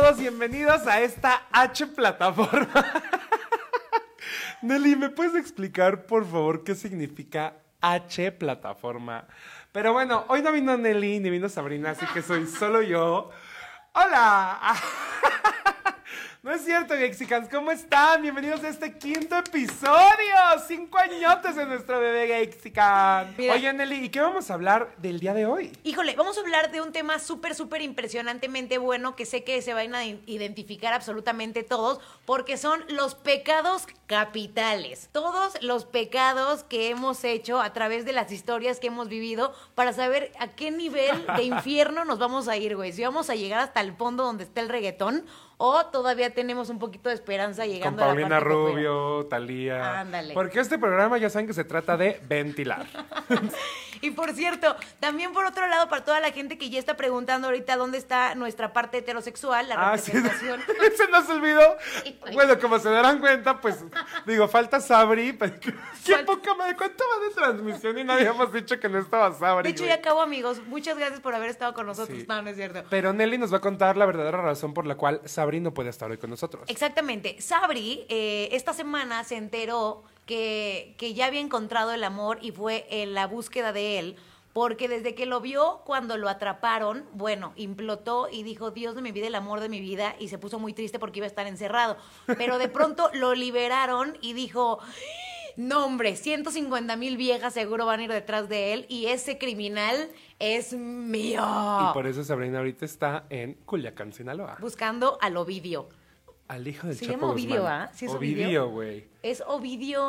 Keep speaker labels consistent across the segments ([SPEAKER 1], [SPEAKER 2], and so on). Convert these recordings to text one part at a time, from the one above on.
[SPEAKER 1] todos, bienvenidos a esta H plataforma. Nelly, ¿me puedes explicar, por favor, qué significa H plataforma? Pero bueno, hoy no vino Nelly ni vino Sabrina, así que soy solo yo. ¡Hola! No es cierto, Gexicans, ¿cómo están? Bienvenidos a este quinto episodio. Cinco añotes de nuestro bebé Gexican. Oye, Nelly, ¿y qué vamos a hablar del día de hoy?
[SPEAKER 2] Híjole, vamos a hablar de un tema súper, súper impresionantemente bueno que sé que se van a identificar absolutamente todos porque son los pecados capitales. Todos los pecados que hemos hecho a través de las historias que hemos vivido para saber a qué nivel de infierno nos vamos a ir, güey. Si vamos a llegar hasta el fondo donde está el reggaetón o todavía tenemos un poquito de esperanza
[SPEAKER 1] Con
[SPEAKER 2] llegando a la
[SPEAKER 1] Paulina
[SPEAKER 2] parte popera.
[SPEAKER 1] Rubio, Talía.
[SPEAKER 2] Ándale.
[SPEAKER 1] Porque este programa ya saben que se trata de ventilar.
[SPEAKER 2] Y por cierto, también por otro lado, para toda la gente que ya está preguntando ahorita dónde está nuestra parte heterosexual, la
[SPEAKER 1] Ah, sí.
[SPEAKER 2] representación.
[SPEAKER 1] Se nos olvidó.
[SPEAKER 2] Sí.
[SPEAKER 1] Bueno, como se darán cuenta, pues digo, falta Sabri. Qué poca madre. ¿Cuánto va de transmisión? Y no habíamos dicho que no estaba Sabri.
[SPEAKER 2] De hecho,
[SPEAKER 1] güey.
[SPEAKER 2] ya acabo, amigos. Muchas gracias por haber estado con nosotros.
[SPEAKER 1] Sí.
[SPEAKER 2] No, no es cierto.
[SPEAKER 1] Pero Nelly nos va a contar la verdadera razón por la cual Sabri no puede estar hoy con nosotros.
[SPEAKER 2] Exactamente. Sabri, eh, esta semana se enteró que, que ya había encontrado el amor y fue en la búsqueda de él. Porque desde que lo vio cuando lo atraparon, bueno, implotó y dijo, Dios de mi vida, el amor de mi vida, y se puso muy triste porque iba a estar encerrado. Pero de pronto lo liberaron y dijo, no hombre, 150 mil viejas seguro van a ir detrás de él y ese criminal es mío.
[SPEAKER 1] Y por eso Sabrina ahorita está en Culiacán, Sinaloa.
[SPEAKER 2] Buscando al Ovidio.
[SPEAKER 1] Al hijo del
[SPEAKER 2] Se
[SPEAKER 1] Chapo
[SPEAKER 2] llama Ovidio,
[SPEAKER 1] Guzmán.
[SPEAKER 2] ¿ah? ¿Sí es
[SPEAKER 1] Ovidio,
[SPEAKER 2] Ovidio?
[SPEAKER 1] güey.
[SPEAKER 2] Es Ovidio.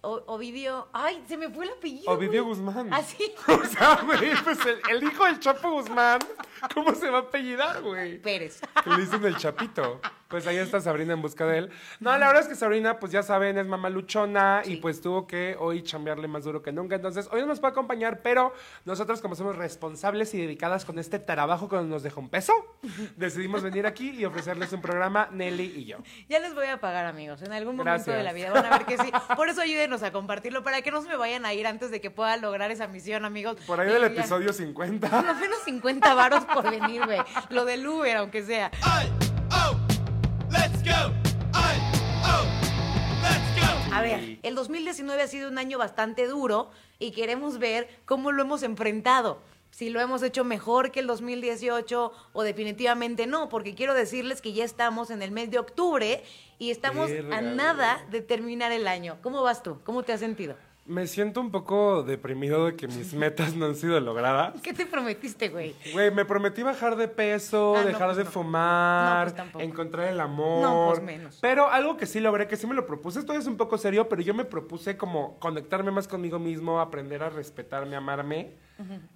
[SPEAKER 2] O- Ovidio. Ay, se me fue el apellido.
[SPEAKER 1] Ovidio. Guzmán.
[SPEAKER 2] ¿Ah, sí?
[SPEAKER 1] O sea, güey, pues el, el hijo del Chapo Guzmán, ¿cómo se va a apellidar, güey?
[SPEAKER 2] Pérez.
[SPEAKER 1] Que le dicen el Chapito. Pues ahí está Sabrina en busca de él. No, la verdad es que Sabrina, pues ya saben, es mamá luchona y pues tuvo que hoy chambearle más duro que nunca. Entonces, hoy no nos puede acompañar, pero nosotros, como somos responsables y dedicadas con este trabajo que nos dejó un peso, decidimos venir aquí y ofrecerles un programa, Nelly y yo.
[SPEAKER 2] Ya les voy a pagar, amigos. En algún momento
[SPEAKER 1] Gracias.
[SPEAKER 2] de la vida van a ver que sí. Por eso ayúdenos a compartirlo para que no se me vayan a ir antes de que pueda lograr esa misión, amigos.
[SPEAKER 1] Por ahí
[SPEAKER 2] Y
[SPEAKER 1] del
[SPEAKER 2] ya-
[SPEAKER 1] episodio
[SPEAKER 2] Por
[SPEAKER 1] 50.
[SPEAKER 2] lo menos 50 varos por venir, güey. Lo del Uber, aunque sea.
[SPEAKER 3] I, oh, let's go. I, oh, let's go.
[SPEAKER 2] A ver, el 2019 ha sido un año bastante duro y queremos ver cómo lo hemos enfrentado. Si lo hemos hecho mejor que el 2018 o definitivamente no, porque quiero decirles que ya estamos en el mes de octubre y estamos
[SPEAKER 1] Verga,
[SPEAKER 2] a nada de terminar el año. ¿Cómo vas tú? ¿Cómo te has sentido?
[SPEAKER 1] Me siento un poco deprimido de que mis metas no han sido logradas.
[SPEAKER 2] ¿Qué te prometiste, güey?
[SPEAKER 1] Güey, me prometí bajar de peso,
[SPEAKER 2] Ah, no,
[SPEAKER 1] dejar
[SPEAKER 2] pues
[SPEAKER 1] de
[SPEAKER 2] no.
[SPEAKER 1] fumar,
[SPEAKER 2] No, pues
[SPEAKER 1] encontrar el amor.
[SPEAKER 2] No, pues menos.
[SPEAKER 1] Pero algo que sí logré, que sí me lo propuse, esto es un poco serio, pero yo me propuse como conectarme más conmigo mismo, aprender a respetarme, amarme.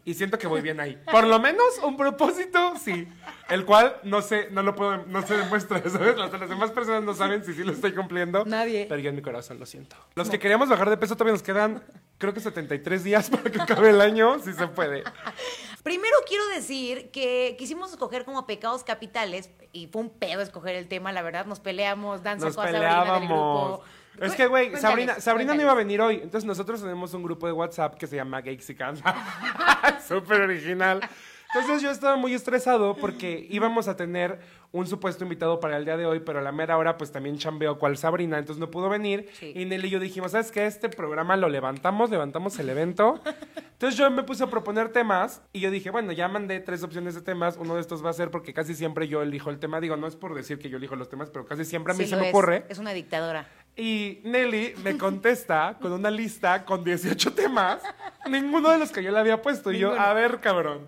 [SPEAKER 1] Y siento que voy bien ahí. Por lo menos un propósito, sí. El cual no sé, no lo puedo, no se demuestra, ¿sabes? Las, las demás personas no saben si sí lo estoy cumpliendo.
[SPEAKER 2] Nadie.
[SPEAKER 1] Pero yo en mi corazón lo siento. Los que queríamos bajar de peso todavía nos quedan, creo que 73 días para que acabe el año, si se puede.
[SPEAKER 2] Primero quiero decir que quisimos escoger como pecados capitales y fue un pedo escoger el tema, la verdad. Nos peleamos, Dan
[SPEAKER 1] Nos
[SPEAKER 2] sacó a Sabrina del grupo.
[SPEAKER 1] Es que, güey,
[SPEAKER 2] Cuéntales,
[SPEAKER 1] Sabrina, Sabrina no iba a venir hoy. Entonces nosotros tenemos un grupo de WhatsApp que se llama Gexican. Súper original. Entonces yo estaba muy estresado porque íbamos a tener un supuesto invitado para el día de hoy, pero a la mera hora pues también chambeó cual Sabrina, entonces no pudo venir.
[SPEAKER 2] Sí.
[SPEAKER 1] Y Nelly y yo dijimos, ¿sabes qué? Este programa lo levantamos, levantamos el evento. Entonces yo me puse a proponer temas y yo dije, bueno, ya mandé tres opciones de temas. Uno de estos va a ser porque casi siempre yo elijo el tema. Digo, no es por decir que yo elijo los temas, pero casi siempre a mí
[SPEAKER 2] Sí
[SPEAKER 1] se me
[SPEAKER 2] es.
[SPEAKER 1] ocurre.
[SPEAKER 2] Es una dictadora.
[SPEAKER 1] Y Nelly me contesta con una lista con 18 temas, ninguno de los que yo le había puesto. Y yo, a ver, cabrón.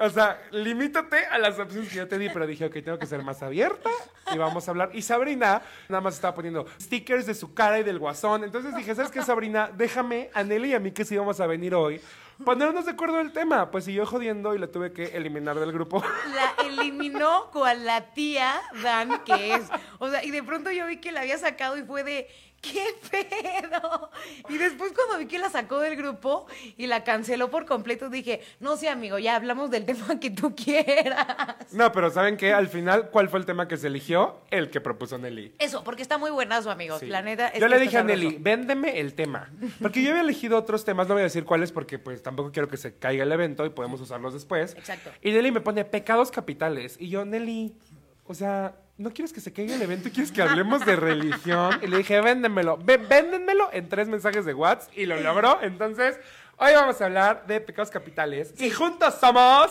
[SPEAKER 1] O sea, limítate a las opciones que yo te di, pero dije, ok, tengo que ser más abierta y vamos a hablar. Y Sabrina nada más estaba poniendo stickers de su cara y del guasón. Entonces dije, ¿sabes qué, Sabrina? Déjame a Nelly y a mí que sí vamos a venir hoy, ponernos de acuerdo del tema. Pues siguió jodiendo y la tuve que eliminar del grupo.
[SPEAKER 2] La eliminó cual la tía Dan que es. O sea, y de pronto yo vi que la había sacado y fue de, ¿qué pedo? Y después cuando vi que la sacó del grupo y la canceló por completo, dije, no sé, amigo, ya hablamos del tema que tú quieras.
[SPEAKER 1] No, pero ¿saben qué? Al final, ¿cuál fue el tema que se eligió? El que propuso Nelly.
[SPEAKER 2] Eso, porque está muy buenazo, amigos.
[SPEAKER 1] Sí.
[SPEAKER 2] La neta. es
[SPEAKER 1] yo le dije a. Nelly, véndeme el tema. Porque yo había elegido otros temas, no voy a decir cuáles porque pues tampoco quiero que se caiga el evento y podemos usarlos después.
[SPEAKER 2] Exacto.
[SPEAKER 1] Y Nelly me pone pecados capitales. Y yo, Nelly, o sea, ¿no quieres que se caiga el evento quieres que hablemos de religión? Y le dije, véndemelo, vé- véndenmelo en tres mensajes de WhatsApp y lo logró. Entonces, hoy vamos a hablar de pecados capitales. Y juntos somos...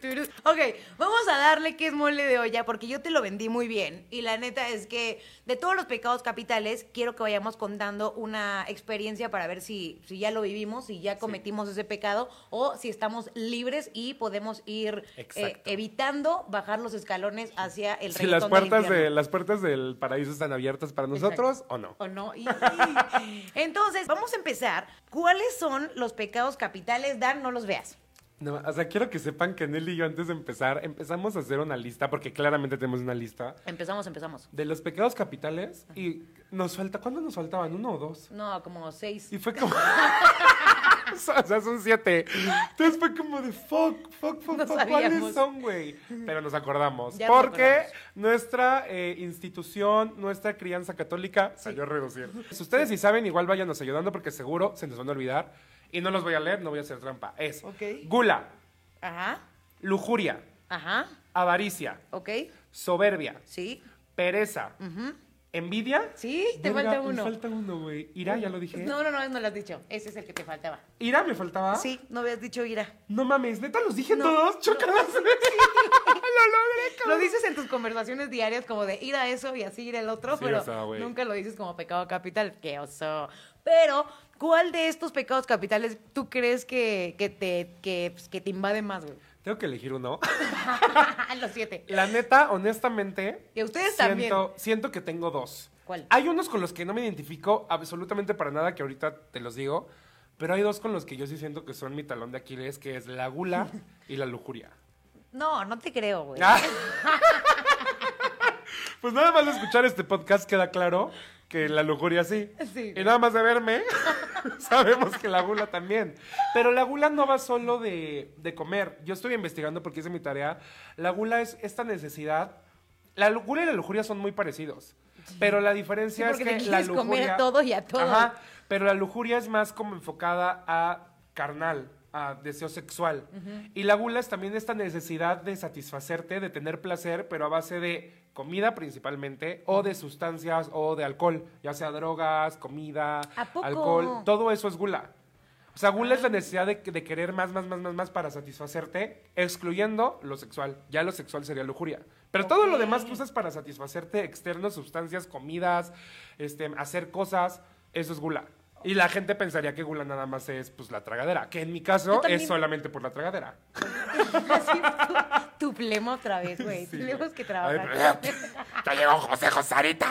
[SPEAKER 2] Turú. Ok, vamos a darle que es mole de olla porque yo te lo vendí muy bien. Y la neta es que de todos los pecados capitales, quiero que vayamos contando una experiencia para ver si, si ya lo vivimos, si ya cometimos ese pecado o si estamos libres y podemos ir eh, evitando bajar los escalones hacia el
[SPEAKER 1] Si las
[SPEAKER 2] del
[SPEAKER 1] puertas,
[SPEAKER 2] infierno.
[SPEAKER 1] de, las puertas del paraíso están abiertas para nosotros o no.
[SPEAKER 2] ¿O no? Y- Entonces, vamos a empezar. ¿Cuáles son los pecados capitales, Dan? No los veas.
[SPEAKER 1] No, o sea, quiero que sepan que Nelly y yo antes de empezar empezamos a hacer una lista, porque claramente tenemos una lista,
[SPEAKER 2] Empezamos, empezamos.
[SPEAKER 1] de los pecados capitales y nos falta, ¿cuándo nos faltaban? ¿Uno o dos?
[SPEAKER 2] No, como seis.
[SPEAKER 1] Y fue como... o sea, son siete. Entonces fue como de fuck, fuck, fuck,
[SPEAKER 2] No
[SPEAKER 1] fuck. ¿cuáles son, güey? Pero nos acordamos.
[SPEAKER 2] Ya nos
[SPEAKER 1] porque
[SPEAKER 2] acordamos.
[SPEAKER 1] nuestra eh, institución, nuestra crianza católica salió a reducir. Si ustedes sí saben, igual váyanos ayudando porque seguro se nos van a olvidar. Y no los voy a leer, no voy a hacer trampa. Es
[SPEAKER 2] Ok.
[SPEAKER 1] gula,
[SPEAKER 2] Ajá,
[SPEAKER 1] lujuria,
[SPEAKER 2] ajá,
[SPEAKER 1] avaricia,
[SPEAKER 2] ok,
[SPEAKER 1] soberbia,
[SPEAKER 2] sí.
[SPEAKER 1] pereza, envidia.
[SPEAKER 2] Sí, te
[SPEAKER 1] Verga,
[SPEAKER 2] falta
[SPEAKER 1] me
[SPEAKER 2] uno.
[SPEAKER 1] falta uno, güey. Ira, ya lo dije.
[SPEAKER 2] No, no, no, no lo has dicho. Ese es el que te faltaba.
[SPEAKER 1] Ira me faltaba.
[SPEAKER 2] Sí, no habías dicho ira.
[SPEAKER 1] No mames, neta los dije
[SPEAKER 2] No,
[SPEAKER 1] todos. Chocadas. lo logré,
[SPEAKER 2] Lo
[SPEAKER 1] cabrón.
[SPEAKER 2] dices en tus conversaciones diarias como de ir a eso y así ir al otro,
[SPEAKER 1] Sí,
[SPEAKER 2] pero
[SPEAKER 1] o sea, güey.
[SPEAKER 2] nunca lo dices como pecado capital. ¡Qué oso! Pero, ¿cuál de estos pecados capitales tú crees que, que te, que, pues, que te invade más, güey?
[SPEAKER 1] Tengo que elegir uno.
[SPEAKER 2] Los siete.
[SPEAKER 1] La neta, honestamente.
[SPEAKER 2] Y a ustedes
[SPEAKER 1] siento,
[SPEAKER 2] también.
[SPEAKER 1] Siento que tengo dos.
[SPEAKER 2] ¿Cuál?
[SPEAKER 1] Hay unos con los que no me identifico absolutamente para nada, que ahorita te los digo. Pero hay dos con los que yo sí siento que son mi talón de Aquiles, que es la gula y la lujuria.
[SPEAKER 2] No, no te creo, güey.
[SPEAKER 1] Ah. pues nada más escuchar este podcast queda claro que la lujuria sí.
[SPEAKER 2] Sí.
[SPEAKER 1] Y nada más de verme, sabemos que la gula también. Pero la gula no va solo de, de comer. Yo estoy investigando porque hice mi tarea. La gula es esta necesidad. La gula y la lujuria son muy parecidos. Pero la diferencia
[SPEAKER 2] Sí,
[SPEAKER 1] es que
[SPEAKER 2] te
[SPEAKER 1] la
[SPEAKER 2] comer
[SPEAKER 1] lujuria.
[SPEAKER 2] a todo y a todo.
[SPEAKER 1] Ajá. Pero la lujuria es más como enfocada a carnal, a deseo sexual. Y la gula es también esta necesidad de satisfacerte, de tener placer, pero a base de comida principalmente, o de sustancias, o de alcohol, ya sea drogas, comida, alcohol, todo eso es gula. O sea, gula es la necesidad de, de querer más, más, más, más, más para satisfacerte, excluyendo lo sexual. Ya lo sexual sería lujuria. Pero todo lo demás que usas para satisfacerte, externos, sustancias, comidas, este, hacer cosas, eso es gula. Y la gente pensaría que gula nada más es pues la tragadera, que en mi caso
[SPEAKER 2] también-
[SPEAKER 1] es solamente por la tragadera.
[SPEAKER 2] Así, tu, tu plema otra vez, güey.
[SPEAKER 1] Sí,
[SPEAKER 2] Tenemos que trabajar.
[SPEAKER 1] Ya llegó José Josarita.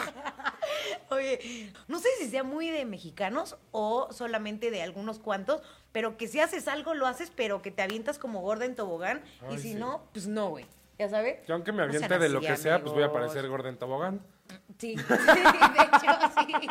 [SPEAKER 2] Oye, no sé si sea muy de mexicanos o solamente de algunos cuantos, pero que si haces algo, lo haces, pero que te avientas como gorda en tobogán. y si
[SPEAKER 1] sí.
[SPEAKER 2] no, pues no, güey. ¿Ya sabes?
[SPEAKER 1] Yo aunque me
[SPEAKER 2] No
[SPEAKER 1] aviente de lo que sea, pues voy a parecer gorda en tobogán.
[SPEAKER 2] Sí, sí, de hecho, sí.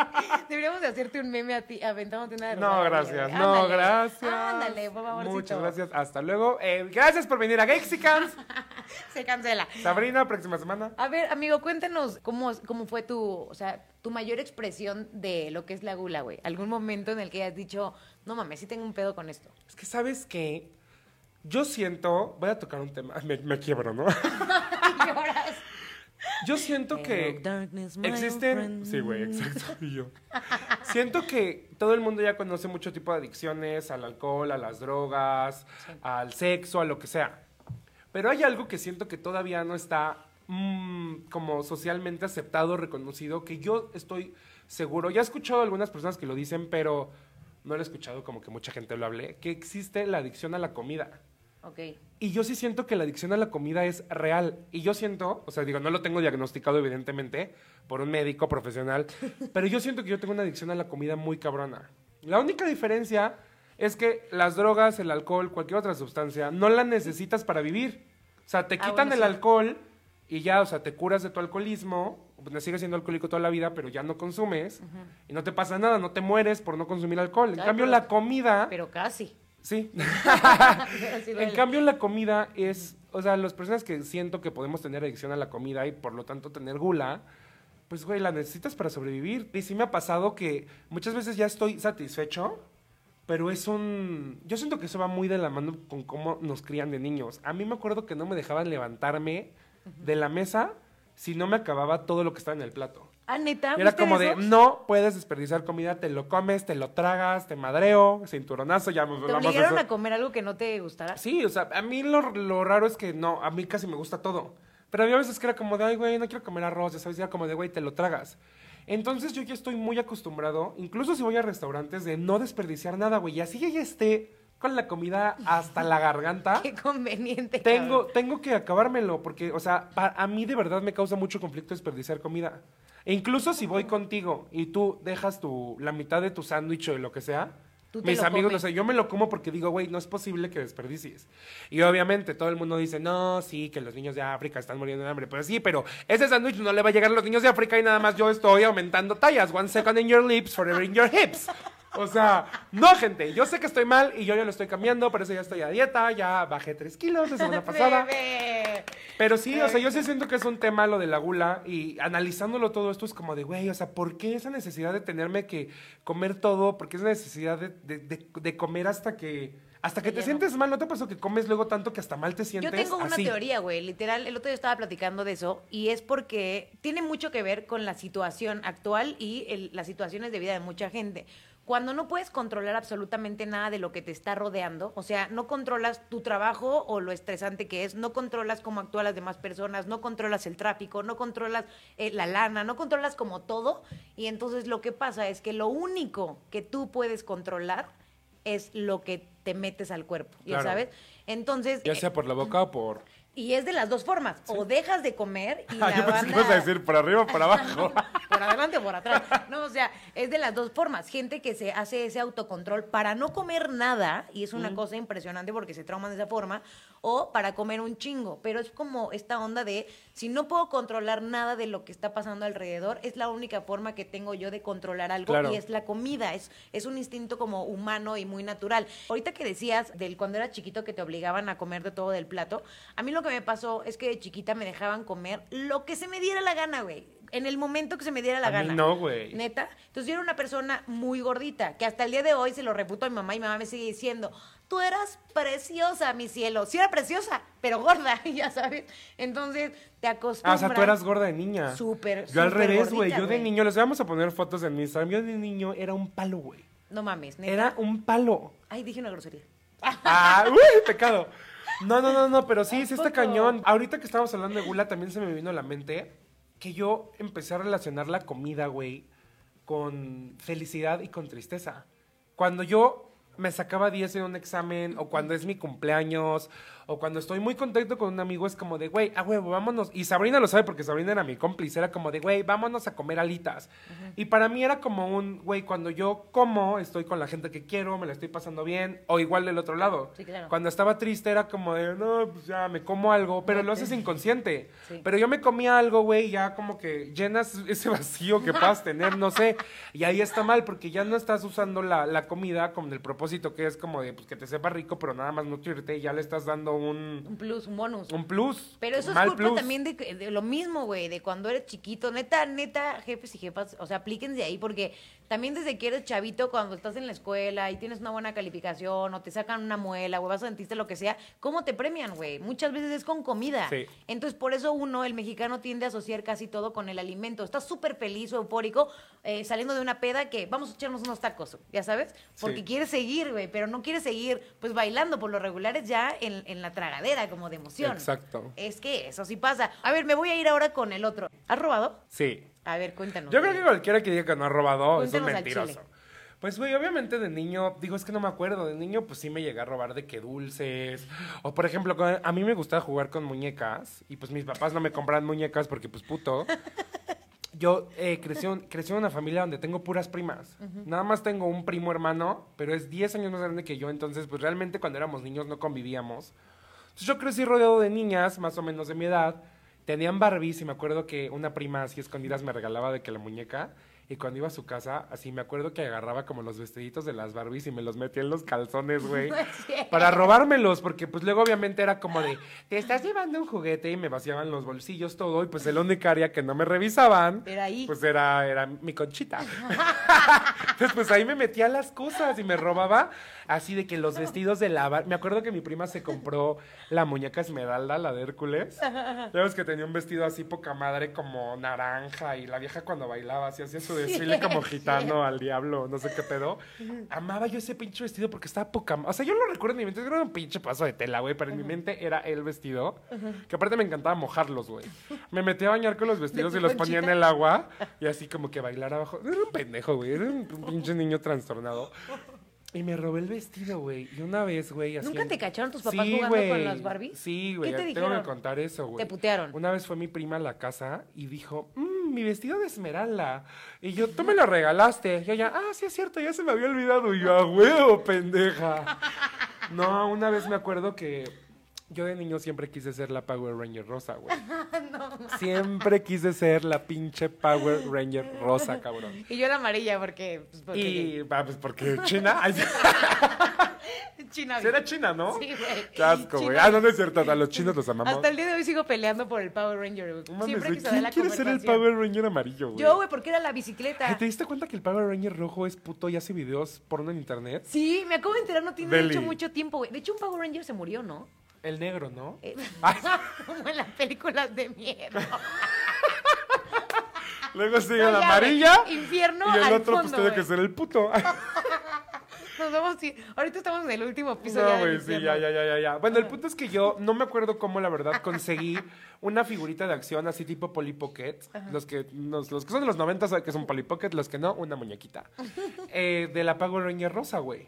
[SPEAKER 2] Deberíamos de hacerte un meme a ti, aventándote una de
[SPEAKER 1] No, gracias. No,
[SPEAKER 2] Ándale.
[SPEAKER 1] gracias.
[SPEAKER 2] Ándale, por favorcito.
[SPEAKER 1] Muchas gracias. Hasta luego. Eh, gracias por venir a Gexicans.
[SPEAKER 2] Se cancela.
[SPEAKER 1] Sabrina, próxima semana.
[SPEAKER 2] A ver, amigo, cuéntanos cómo, cómo fue tu, o sea, tu mayor expresión de lo que es la gula, güey. ¿Algún momento en el que hayas dicho, no mames, sí tengo un pedo con esto?
[SPEAKER 1] Es que, ¿sabes qué? Yo siento... Voy a tocar un tema. Me, me quiebro, ¿no?
[SPEAKER 2] Lloras.
[SPEAKER 1] Yo siento que existen... Sí, güey, exacto. Y yo. Siento que todo el mundo ya conoce mucho tipo de adicciones, al alcohol, a las drogas, al sexo, a lo que sea. Pero hay algo que siento que todavía no está mm, como socialmente aceptado, reconocido, que yo estoy seguro. Ya he escuchado a algunas personas que lo dicen, pero no lo he escuchado como que mucha gente lo hable, que existe la adicción a la comida.
[SPEAKER 2] Ok.
[SPEAKER 1] Y yo sí siento que la adicción a la comida es real. Y yo siento, o sea, digo, no lo tengo diagnosticado evidentemente por un médico profesional, pero yo siento que yo tengo una adicción a la comida muy cabrona. La única diferencia es que las drogas, el alcohol, cualquier otra sustancia, no la necesitas para vivir. O sea, te
[SPEAKER 2] Ah,
[SPEAKER 1] quitan
[SPEAKER 2] bueno,
[SPEAKER 1] el
[SPEAKER 2] sí.
[SPEAKER 1] alcohol y ya, o sea, te curas de tu alcoholismo, pues, sigues siendo alcohólico toda la vida, pero ya no consumes y no te pasa nada, no te mueres por no consumir alcohol. En
[SPEAKER 2] Ay,
[SPEAKER 1] cambio,
[SPEAKER 2] pero-
[SPEAKER 1] la comida...
[SPEAKER 2] Pero casi.
[SPEAKER 1] Sí. En cambio, la comida es, o sea, las personas que siento que podemos tener adicción a la comida y por lo tanto tener gula, pues, güey, la necesitas para sobrevivir. Y sí me ha pasado que muchas veces ya estoy satisfecho, pero es un... Yo siento que eso va muy de la mano con cómo nos crían de niños. A mí me acuerdo que no me dejaban levantarme de la mesa si no me acababa todo lo que estaba en el plato.
[SPEAKER 2] Ah, neta.
[SPEAKER 1] Y era
[SPEAKER 2] ¿Viste
[SPEAKER 1] como de, no puedes desperdiciar comida, te lo comes, te lo tragas, te madreo, cinturonazo, ya nos
[SPEAKER 2] ¿Te
[SPEAKER 1] vamos a
[SPEAKER 2] obligaron
[SPEAKER 1] hacer-
[SPEAKER 2] a comer algo que no te gustara?
[SPEAKER 1] Sí, o sea, a mí lo, lo raro es que no, a mí casi me gusta todo. Pero había veces que era como de, ay, güey, no quiero comer arroz, ya sabes, era como de, güey, te lo tragas. Entonces yo ya estoy muy acostumbrado, incluso si voy a restaurantes, de no desperdiciar nada, güey. Y así ya ya esté con la comida hasta la garganta.
[SPEAKER 2] Qué conveniente.
[SPEAKER 1] Tengo,
[SPEAKER 2] cabrón.
[SPEAKER 1] tengo que acabármelo, porque, o sea, pa- a mí de verdad me causa mucho conflicto desperdiciar comida. E incluso si voy contigo y tú dejas tu, la mitad de tu sándwich o de lo que sea, mis amigos, no sé, yo me lo como porque digo, güey, no es posible que desperdicies. Y obviamente todo el mundo dice, no, sí, que los niños de África están muriendo de hambre. Pues sí, pero ese sándwich no le va a llegar a los niños de África y nada más yo estoy aumentando tallas. One second in your lips, forever in your hips. O sea, no, gente, yo sé que estoy mal y yo ya lo estoy cambiando, por eso ya estoy a dieta, ya bajé 3 kilos la semana pasada. Pero sí, o sea, yo sí siento que es un tema lo de la gula y analizándolo todo esto es como de, güey, o sea, ¿por qué esa necesidad de tenerme que comer todo? ¿Por qué esa necesidad de, de- de- de comer hasta que, hasta que
[SPEAKER 2] Te
[SPEAKER 1] sientes mal? ¿No te pasó que comes luego tanto que hasta mal te
[SPEAKER 2] Yo
[SPEAKER 1] sientes?
[SPEAKER 2] tengo una
[SPEAKER 1] Así.
[SPEAKER 2] teoría, güey. Literal, el otro día estaba platicando de eso y es porque tiene mucho que ver con la situación actual y el- las situaciones de vida de mucha gente. Cuando no puedes controlar absolutamente nada de lo que te está rodeando, o sea, no controlas tu trabajo o lo estresante que es, no controlas cómo actúan las demás personas, no controlas el tráfico, no controlas eh, la lana, no controlas como todo, y entonces lo que pasa es que lo único que tú puedes controlar es lo que te metes al cuerpo, ¿ya
[SPEAKER 1] Claro.
[SPEAKER 2] sabes? Entonces,
[SPEAKER 1] Ya
[SPEAKER 2] eh,
[SPEAKER 1] sea por la boca o por...
[SPEAKER 2] y es de las dos formas. O dejas de comer y
[SPEAKER 1] Ah,
[SPEAKER 2] la
[SPEAKER 1] yo pensé que ibas a decir por arriba o por abajo.
[SPEAKER 2] por adelante o por atrás. No, o sea, es de las dos formas. Gente que se hace ese autocontrol para no comer nada, y es una cosa impresionante porque se trauman de esa forma, o para comer un chingo. Pero es como esta onda de, si no puedo controlar nada de lo que está pasando alrededor, es la única forma que tengo yo de controlar algo
[SPEAKER 1] Claro.
[SPEAKER 2] y es la comida. Es, es un instinto como humano y muy natural. Ahorita que decías del cuando era chiquito que te obligaban a comer de todo del plato, a mí lo que me pasó es que de chiquita me dejaban comer lo que se me diera la gana, güey. En el momento que se me diera la
[SPEAKER 1] A mí
[SPEAKER 2] gana.
[SPEAKER 1] no, güey.
[SPEAKER 2] Neta. Entonces yo era una persona muy gordita, que hasta el día de hoy se lo reputo a mi mamá y mi mamá me sigue diciendo, tú eras preciosa, mi cielo. Sí era preciosa, pero gorda, ya sabes. Entonces te
[SPEAKER 1] Ah,
[SPEAKER 2] acostumbras.
[SPEAKER 1] o sea, tú eras gorda de niña.
[SPEAKER 2] Súper,
[SPEAKER 1] Yo al revés, güey. Yo de niño, les vamos a poner fotos en mi Instagram. Yo de niño era un palo, güey.
[SPEAKER 2] No mames, neta.
[SPEAKER 1] Era un palo.
[SPEAKER 2] Ay, dije una grosería.
[SPEAKER 1] Ah, uy, pecado. No, no, no, no, pero sí, sí está cañón. Ahorita que estábamos hablando de gula, también se me vino a la mente que yo empecé a relacionar la comida, güey, con felicidad y con tristeza. Cuando yo me sacaba 10 en un examen, o cuando es mi cumpleaños, o cuando estoy muy contento con un amigo, es como de, güey, a huevo, vámonos. Y Sabrina lo sabe porque Sabrina era mi cómplice, era como de, güey, vámonos a comer alitas. Y para mí era como un, güey, cuando yo como, estoy con la gente que quiero, me la estoy pasando bien, o igual del otro lado.
[SPEAKER 2] Sí, claro.
[SPEAKER 1] Cuando estaba triste era como de, no, pues ya me como algo, pero lo haces inconsciente.
[SPEAKER 2] Sí.
[SPEAKER 1] Pero yo me comía algo, güey, ya como que llenas ese vacío que puedas tener, no sé. Y ahí está mal, porque ya no estás usando la, la comida con el propósito que es como de, pues que te sepa rico, pero nada más nutrirte, y ya le estás dando un,
[SPEAKER 2] Un plus, un bonus.
[SPEAKER 1] un plus.
[SPEAKER 2] Pero eso es culpa
[SPEAKER 1] plus.
[SPEAKER 2] también de, de lo mismo, güey, de cuando eres chiquito. Neta, neta, jefes y jefas, o sea, aplíquense ahí porque también desde que eres chavito, cuando estás en la escuela y tienes una buena calificación o te sacan una muela o vas a dentista, lo que sea, ¿cómo te premian, güey? Muchas veces es con comida.
[SPEAKER 1] Sí.
[SPEAKER 2] Entonces, por eso uno, el mexicano, tiende a asociar casi todo con el alimento. Estás súper feliz o eufórico eh, saliendo de una peda que vamos a echarnos unos tacos, ya sabes? Porque
[SPEAKER 1] Sí.
[SPEAKER 2] quieres seguir, güey, pero no quieres seguir, pues, bailando. Por lo regular es ya en, en la tragadera, como de emoción.
[SPEAKER 1] Exacto.
[SPEAKER 2] Es que eso sí pasa. A ver, me voy a ir ahora con el otro. ¿Has robado?
[SPEAKER 1] Sí.
[SPEAKER 2] A ver, cuéntanos.
[SPEAKER 1] Yo creo que cualquiera que diga que no ha robado es un
[SPEAKER 2] Cuéntanos al
[SPEAKER 1] mentiroso.
[SPEAKER 2] chile.
[SPEAKER 1] Pues, güey, obviamente de niño, digo, es que no me acuerdo, de niño pues sí me llegué a robar de que dulces, o por ejemplo, con- a mí me gustaba jugar con muñecas, y pues mis papás no me compraban muñecas porque pues puto. Yo eh, crecí, un- crecí en una familia donde tengo puras primas. Nada más tengo un primo hermano, pero es 10 años más grande que yo, entonces pues realmente cuando éramos niños no convivíamos. Entonces yo crecí rodeado de niñas, más o menos de mi edad. Tenían Barbies y me acuerdo que una prima así escondidas me regalaba de que la muñeca. Y cuando iba a su casa, así me acuerdo que agarraba como los vestiditos de las Barbies y me los metía en los calzones, güey. Para robármelos, porque pues luego obviamente era como de, te estás llevando un juguete y me vaciaban los bolsillos todo y pues el única área que no me revisaban,
[SPEAKER 2] Era ahí.
[SPEAKER 1] pues era, era mi conchita. Entonces pues ahí me metía las cosas y me robaba así de que los vestidos de la... Me acuerdo que mi prima se compró la muñeca Esmeralda, la de Hércules. Ya ves que tenía un vestido así poca madre como naranja y la vieja cuando bailaba así hacía su desfile como gitano al diablo, no sé qué pedo. Amaba yo ese pinche vestido porque estaba poca O sea, yo lo recuerdo en mi mente, era un pinche paso de tela, güey, pero en mi mente era el vestido. Que aparte me encantaba mojarlos, güey. Me metía a bañar con los vestidos y los ponía en el agua y así como que bailar abajo. Era un pendejo, güey, era un pinche niño trastornado. Y me robé el vestido, güey. Y una vez, güey, así.
[SPEAKER 2] ¿Nunca te cacharon tus papás
[SPEAKER 1] Sí,
[SPEAKER 2] jugando con las Barbies?
[SPEAKER 1] Sí, güey.
[SPEAKER 2] ¿Qué te
[SPEAKER 1] Tengo que contar eso, güey.
[SPEAKER 2] Te putearon.
[SPEAKER 1] Una vez fue mi prima a la casa y dijo, mmm, mi vestido de esmeralda. Y yo, tú me lo regalaste. Y ella, ah, sí es cierto, ya se me había olvidado. Y yo, a huevo, pendeja. No, una vez me acuerdo que yo de niño siempre quise ser la Power Ranger rosa, güey. Siempre quise ser la pinche Power Ranger rosa, cabrón.
[SPEAKER 2] Y yo la amarilla porque... Pues, porque
[SPEAKER 1] Y, ah, pues porque China,
[SPEAKER 2] China.
[SPEAKER 1] sí era China, ¿no?
[SPEAKER 2] Sí, güey.
[SPEAKER 1] Qué asco, güey. Ah, no, no es cierto, a los chinos los amamos.
[SPEAKER 2] Hasta el día de hoy sigo peleando por el Power Ranger. güey.
[SPEAKER 1] Mames,
[SPEAKER 2] Siempre que se da
[SPEAKER 1] ¿Quién
[SPEAKER 2] la
[SPEAKER 1] quiere ser el. Power Ranger amarillo, güey?
[SPEAKER 2] Yo, güey, porque era la bicicleta.
[SPEAKER 1] ¿Te diste cuenta que el Power Ranger rojo es puto y hace videos porno en internet?
[SPEAKER 2] Sí, me acabo de enterar, no tiene mucho tiempo, güey. De hecho, un Power Ranger se murió, ¿no?
[SPEAKER 1] El negro, ¿no?
[SPEAKER 2] Eh. Como en las películas de miedo.
[SPEAKER 1] Luego sigue
[SPEAKER 2] No,
[SPEAKER 1] la amarilla.
[SPEAKER 2] güey, infierno
[SPEAKER 1] Y el
[SPEAKER 2] al
[SPEAKER 1] otro, pues tiene que ser el puto.
[SPEAKER 2] Nos vamos. Ahorita estamos en el último episodio.
[SPEAKER 1] No, güey, sí, ya, ya, ya, ya. Bueno, el punto es que yo no me acuerdo cómo, la verdad, conseguí una figurita de acción así tipo Polly Pocket. Los que, los, los que son de los 90 saben que son Polly Pocket, los que no, una muñequita. Eh, de la Ranger rosa, güey.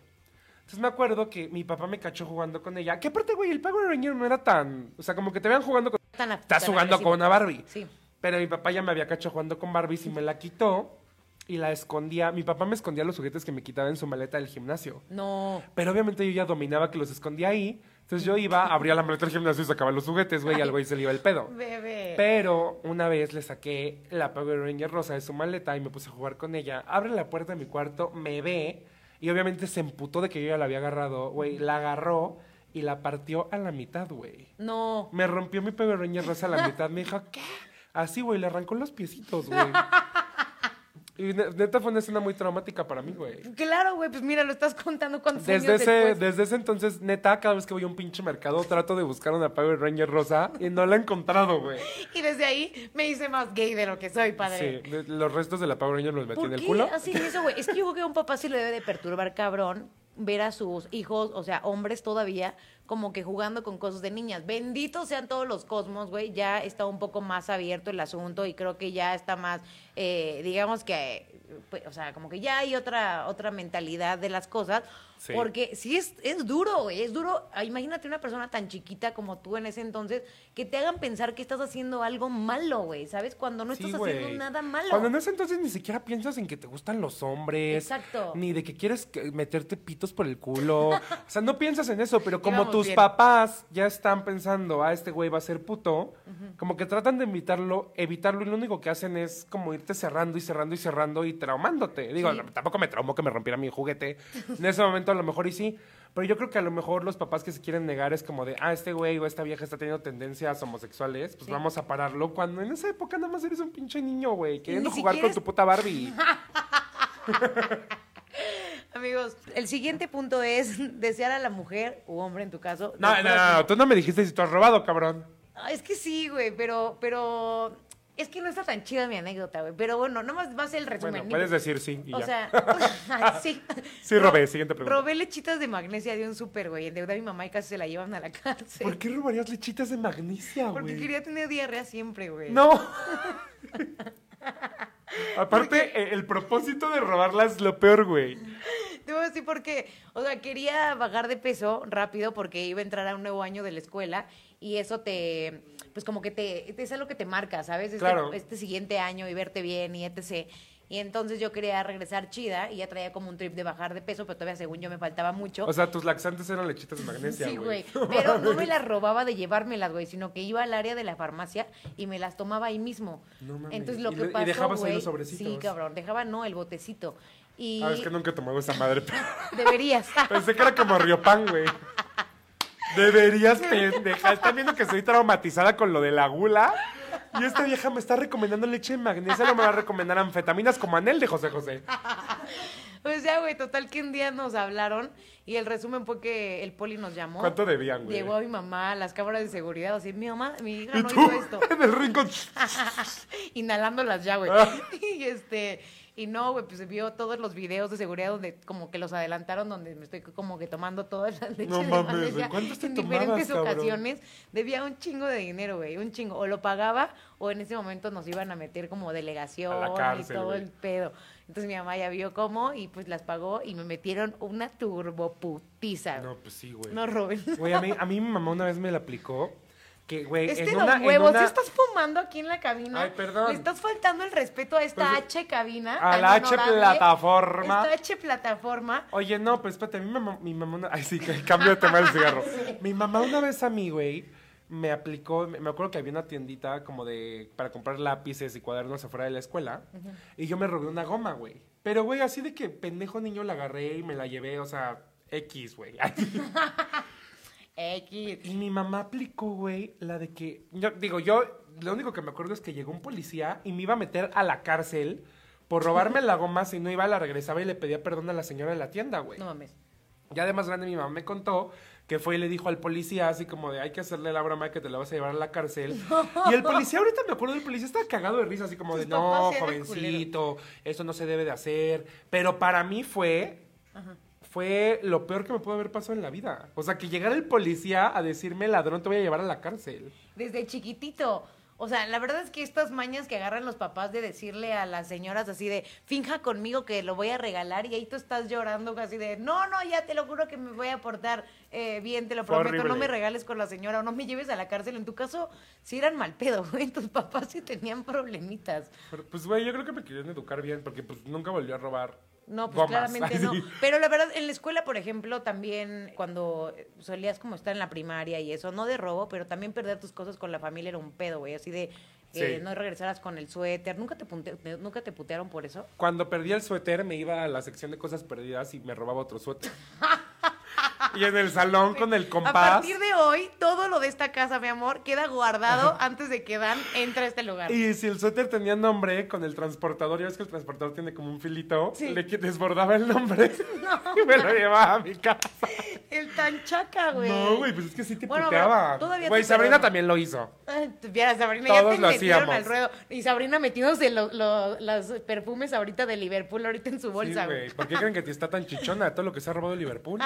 [SPEAKER 1] Entonces me acuerdo que mi papá me cachó jugando con ella. Que aparte, güey, el Power Ranger no era tan... O sea, como que te vean jugando con...
[SPEAKER 2] Tan-
[SPEAKER 1] Estás
[SPEAKER 2] tan
[SPEAKER 1] jugando
[SPEAKER 2] agresivo.
[SPEAKER 1] con una Barbie.
[SPEAKER 2] Sí.
[SPEAKER 1] Pero mi papá ya me había cacho jugando con Barbies y me la quitó y la escondía. Mi papá me escondía los juguetes que me quitaba en su maleta del gimnasio.
[SPEAKER 2] No.
[SPEAKER 1] Pero obviamente yo ya dominaba que los escondía ahí. Entonces yo iba, abría la maleta del gimnasio y sacaba los juguetes, güey, y al güey se le iba el pedo.
[SPEAKER 2] Bebé.
[SPEAKER 1] Pero una vez le saqué la Power Ranger rosa de su maleta y me puse a jugar con ella. Abre la puerta de mi cuarto, me ve y obviamente se emputó de que yo ya la había agarrado, güey. La agarró y la partió a la mitad, güey.
[SPEAKER 2] No.
[SPEAKER 1] Me rompió mi Ranger rosa a la mitad. Me dijo, ¿qué? Así, güey, le arrancó los piecitos, güey. Y ne- neta fue una escena muy traumática para mí, güey.
[SPEAKER 2] Claro, güey, pues mira, lo estás contando cuántos
[SPEAKER 1] Desde ese,
[SPEAKER 2] después.
[SPEAKER 1] desde ese entonces, neta, cada vez que voy a un pinche mercado, trato de buscar una Power Ranger rosa y no la he encontrado, güey.
[SPEAKER 2] Y desde ahí me hice más gay de lo que soy, padre.
[SPEAKER 1] Sí, los restos de la Power Ranger los metí
[SPEAKER 2] ¿Por
[SPEAKER 1] en el
[SPEAKER 2] qué
[SPEAKER 1] culo.
[SPEAKER 2] hacen eso, güey? Es que yo creo que a un papá sí le debe de perturbar, cabrón, ver a sus hijos, o sea, hombres todavía, como que jugando con cosas de niñas. Benditos sean todos los cosmos, güey. Ya está un poco más abierto el asunto y creo que ya está más, eh, digamos que, pues, o sea, como que ya hay otra, otra mentalidad de las cosas.
[SPEAKER 1] Sí.
[SPEAKER 2] Porque sí es, es duro, güey, es duro. Ah, Imagínate una persona tan chiquita como tú en ese entonces que te hagan pensar que estás haciendo algo malo, güey, ¿sabes? Cuando no
[SPEAKER 1] Sí,
[SPEAKER 2] estás
[SPEAKER 1] güey.
[SPEAKER 2] haciendo nada malo.
[SPEAKER 1] Cuando en ese entonces ni siquiera piensas en que te gustan los hombres.
[SPEAKER 2] Exacto.
[SPEAKER 1] Ni de que quieres meterte pitos por el culo. o sea, no piensas en eso, pero como tus
[SPEAKER 2] bien.
[SPEAKER 1] papás ya están pensando, ah, este güey va a ser puto, como que tratan de evitarlo, evitarlo y lo único que hacen es como irte cerrando y cerrando y cerrando y traumándote. Digo,
[SPEAKER 2] Sí.
[SPEAKER 1] tampoco me traumó que me rompiera mi juguete. En ese momento a lo mejor y sí. Pero yo creo que a lo mejor los papás que se quieren negar es como de, ah, este güey o esta vieja está teniendo tendencias homosexuales, pues
[SPEAKER 2] Sí.
[SPEAKER 1] vamos a pararlo. Cuando en esa época nada más eres un pinche niño, güey, queriendo jugar con tu puta Barbie.
[SPEAKER 2] Amigos, el siguiente punto es desear a la mujer o hombre en tu caso.
[SPEAKER 1] No, no, no, no, tú no me dijiste si tú has robado, cabrón.
[SPEAKER 2] Ah, es que sí, güey, pero, pero es que no está tan chida mi anécdota, güey. Pero bueno, nada más va a ser el resumen.
[SPEAKER 1] Bueno, puedes decir sí y
[SPEAKER 2] O
[SPEAKER 1] ya.
[SPEAKER 2] sea, sí.
[SPEAKER 1] Sí, robé, siguiente pregunta.
[SPEAKER 2] Robé lechitas de magnesia de un súper, güey. Endeudé a mi mamá y casi se la llevan a la cárcel.
[SPEAKER 1] ¿Por qué robarías lechitas de magnesia, güey?
[SPEAKER 2] Porque quería tener diarrea siempre, güey.
[SPEAKER 1] No. Aparte, eh, el propósito de robarla es lo peor, güey.
[SPEAKER 2] Te voy a decir por qué. O sea, quería bajar de peso rápido porque iba a entrar a un nuevo año de la escuela y eso te, pues como que te, es algo que te marca, ¿sabes? Este,
[SPEAKER 1] Claro.
[SPEAKER 2] este siguiente año y verte bien y etc. Y entonces yo quería regresar chida y ya traía como un trip de bajar de peso, pero todavía según yo me faltaba mucho.
[SPEAKER 1] O sea, tus laxantes eran lechitas de magnesia,
[SPEAKER 2] Sí,
[SPEAKER 1] güey.
[SPEAKER 2] Pero no me las robaba de llevármelas, güey, sino que iba al área de la farmacia y me las tomaba ahí mismo.
[SPEAKER 1] No mames.
[SPEAKER 2] Entonces lo
[SPEAKER 1] Y
[SPEAKER 2] que
[SPEAKER 1] le- y
[SPEAKER 2] pasó,
[SPEAKER 1] dejabas ahí
[SPEAKER 2] güey,
[SPEAKER 1] los sobrecitos.
[SPEAKER 2] Sí, cabrón, dejaba no el botecito. Y
[SPEAKER 1] Ah, es que nunca he tomado esa madre. pero
[SPEAKER 2] deberías.
[SPEAKER 1] Pensé que era como Riopan, güey. Deberías, pendeja. Están viendo que estoy traumatizada con lo de la gula. Y esta vieja me está recomendando leche de magnesia. No me va a recomendar anfetaminas como Anel de José José.
[SPEAKER 2] Pues ya, güey, total que un día nos hablaron y el resumen fue que el poli nos llamó.
[SPEAKER 1] ¿Cuánto debían, güey?
[SPEAKER 2] Llegó a mi mamá, las cámaras de seguridad, así, mi mamá, mi hija no
[SPEAKER 1] tú,
[SPEAKER 2] hizo esto.
[SPEAKER 1] en el rincón.
[SPEAKER 2] Inhalándolas ya, güey.
[SPEAKER 1] Ah.
[SPEAKER 2] Y este, y no, güey, pues se vio todos los videos de seguridad donde como que los adelantaron, donde me estoy como que tomando todas las leches
[SPEAKER 1] No
[SPEAKER 2] de
[SPEAKER 1] mames, ¿cuántas te
[SPEAKER 2] en
[SPEAKER 1] tomabas,
[SPEAKER 2] diferentes
[SPEAKER 1] cabrón?
[SPEAKER 2] ocasiones. Debía un chingo de dinero, güey, un chingo. O lo pagaba o en ese momento nos iban a meter como delegación
[SPEAKER 1] A la cárcel,
[SPEAKER 2] y todo el pedo. Entonces mi mamá ya vio cómo y pues las pagó y me metieron una turboputiza.
[SPEAKER 1] No, pues sí, güey.
[SPEAKER 2] No, Robin.
[SPEAKER 1] Güey, a mí, a mí mi mamá una vez me la aplicó. Que, güey,
[SPEAKER 2] Este
[SPEAKER 1] en
[SPEAKER 2] los
[SPEAKER 1] una, en
[SPEAKER 2] huevos,
[SPEAKER 1] una-
[SPEAKER 2] ¿sí estás fumando aquí en la cabina?
[SPEAKER 1] Ay, perdón.
[SPEAKER 2] Le estás faltando el respeto a esta
[SPEAKER 1] Pues,
[SPEAKER 2] H cabina.
[SPEAKER 1] a la H plataforma.
[SPEAKER 2] Esta H plataforma.
[SPEAKER 1] Oye, no, pues espérate, mi mamá, mi mamá una... Ay, sí, cambio de tema del cigarro. Mi mamá una vez a mí, güey, me aplicó, me me acuerdo que había una tiendita como de, para comprar lápices y cuadernos afuera de la escuela, y yo me robé una goma, güey. Pero, güey, así de que pendejo niño la agarré y me la llevé, o sea, X, güey.
[SPEAKER 2] X.
[SPEAKER 1] Y mi mamá aplicó, güey, la de que, yo digo, yo, lo único que me acuerdo es que llegó un policía y me iba a meter a la cárcel por robarme la goma, si no iba, la regresaba y le pedía perdón a la señora de la tienda, güey.
[SPEAKER 2] No mames.
[SPEAKER 1] Ya de más grande mi mamá me contó que fue y le dijo al policía así como de hay que hacerle la broma de que te la vas a llevar a la cárcel. Y el policía, ahorita me acuerdo del policía, estaba cagado de risa así como de no, jovencito, eso no se debe de hacer. Pero para mí fue, fue lo peor que me pudo haber pasado en la vida. O sea, que llegara el policía a decirme ladrón te voy a llevar a la cárcel.
[SPEAKER 2] Desde chiquitito. O sea, la verdad es que estas mañas que agarran los papás de decirle a las señoras así de, finja conmigo que lo voy a regalar y ahí tú estás llorando casi de, no, no, ya te lo juro que me voy a portar eh, bien, te lo prometo, no me regales con la señora o no me lleves a la cárcel. En tu caso, sí eran mal pedo, güey, tus papás sí tenían problemitas.
[SPEAKER 1] Pero, pues güey, yo creo que me querían educar bien porque pues nunca volvió a robar.
[SPEAKER 2] No, pues
[SPEAKER 1] gomas.
[SPEAKER 2] claramente no. Pero la verdad, en la escuela, por ejemplo, también cuando solías como estar en la primaria y eso, no de robo, pero también perder tus cosas con la familia era un pedo, güey. Así de eh,
[SPEAKER 1] Sí.
[SPEAKER 2] no regresaras con el suéter. ¿Nunca te, punte- te- ¿Nunca te putearon por eso?
[SPEAKER 1] Cuando perdí el suéter, me iba a la sección de cosas perdidas y me robaba otro suéter. y en el salón con el
[SPEAKER 2] A
[SPEAKER 1] compás.
[SPEAKER 2] partir de hoy, todo lo de esta casa, mi amor, queda guardado antes de que Dan entre a este lugar.
[SPEAKER 1] Y si el suéter tenía nombre con el transportador, ya ves que el transportador tiene como un filito,
[SPEAKER 2] Sí.
[SPEAKER 1] le desbordaba el nombre y me lo llevaba a mi casa.
[SPEAKER 2] El tan chaca, güey.
[SPEAKER 1] No, güey, pues es que sí te
[SPEAKER 2] Bueno,
[SPEAKER 1] puteaba.
[SPEAKER 2] todavía
[SPEAKER 1] Güey,
[SPEAKER 2] te
[SPEAKER 1] Sabrina también lo hizo.
[SPEAKER 2] Vieras, Sabrina,
[SPEAKER 1] Todos
[SPEAKER 2] ya te
[SPEAKER 1] lo
[SPEAKER 2] metieron
[SPEAKER 1] hacíamos.
[SPEAKER 2] al ruedo. Y Sabrina metiéndose lo- lo- los perfumes ahorita de Liverpool, ahorita en su bolsa, güey.
[SPEAKER 1] ¿Por qué creen que te está tan chichona todo lo que se ha robado de Liverpool?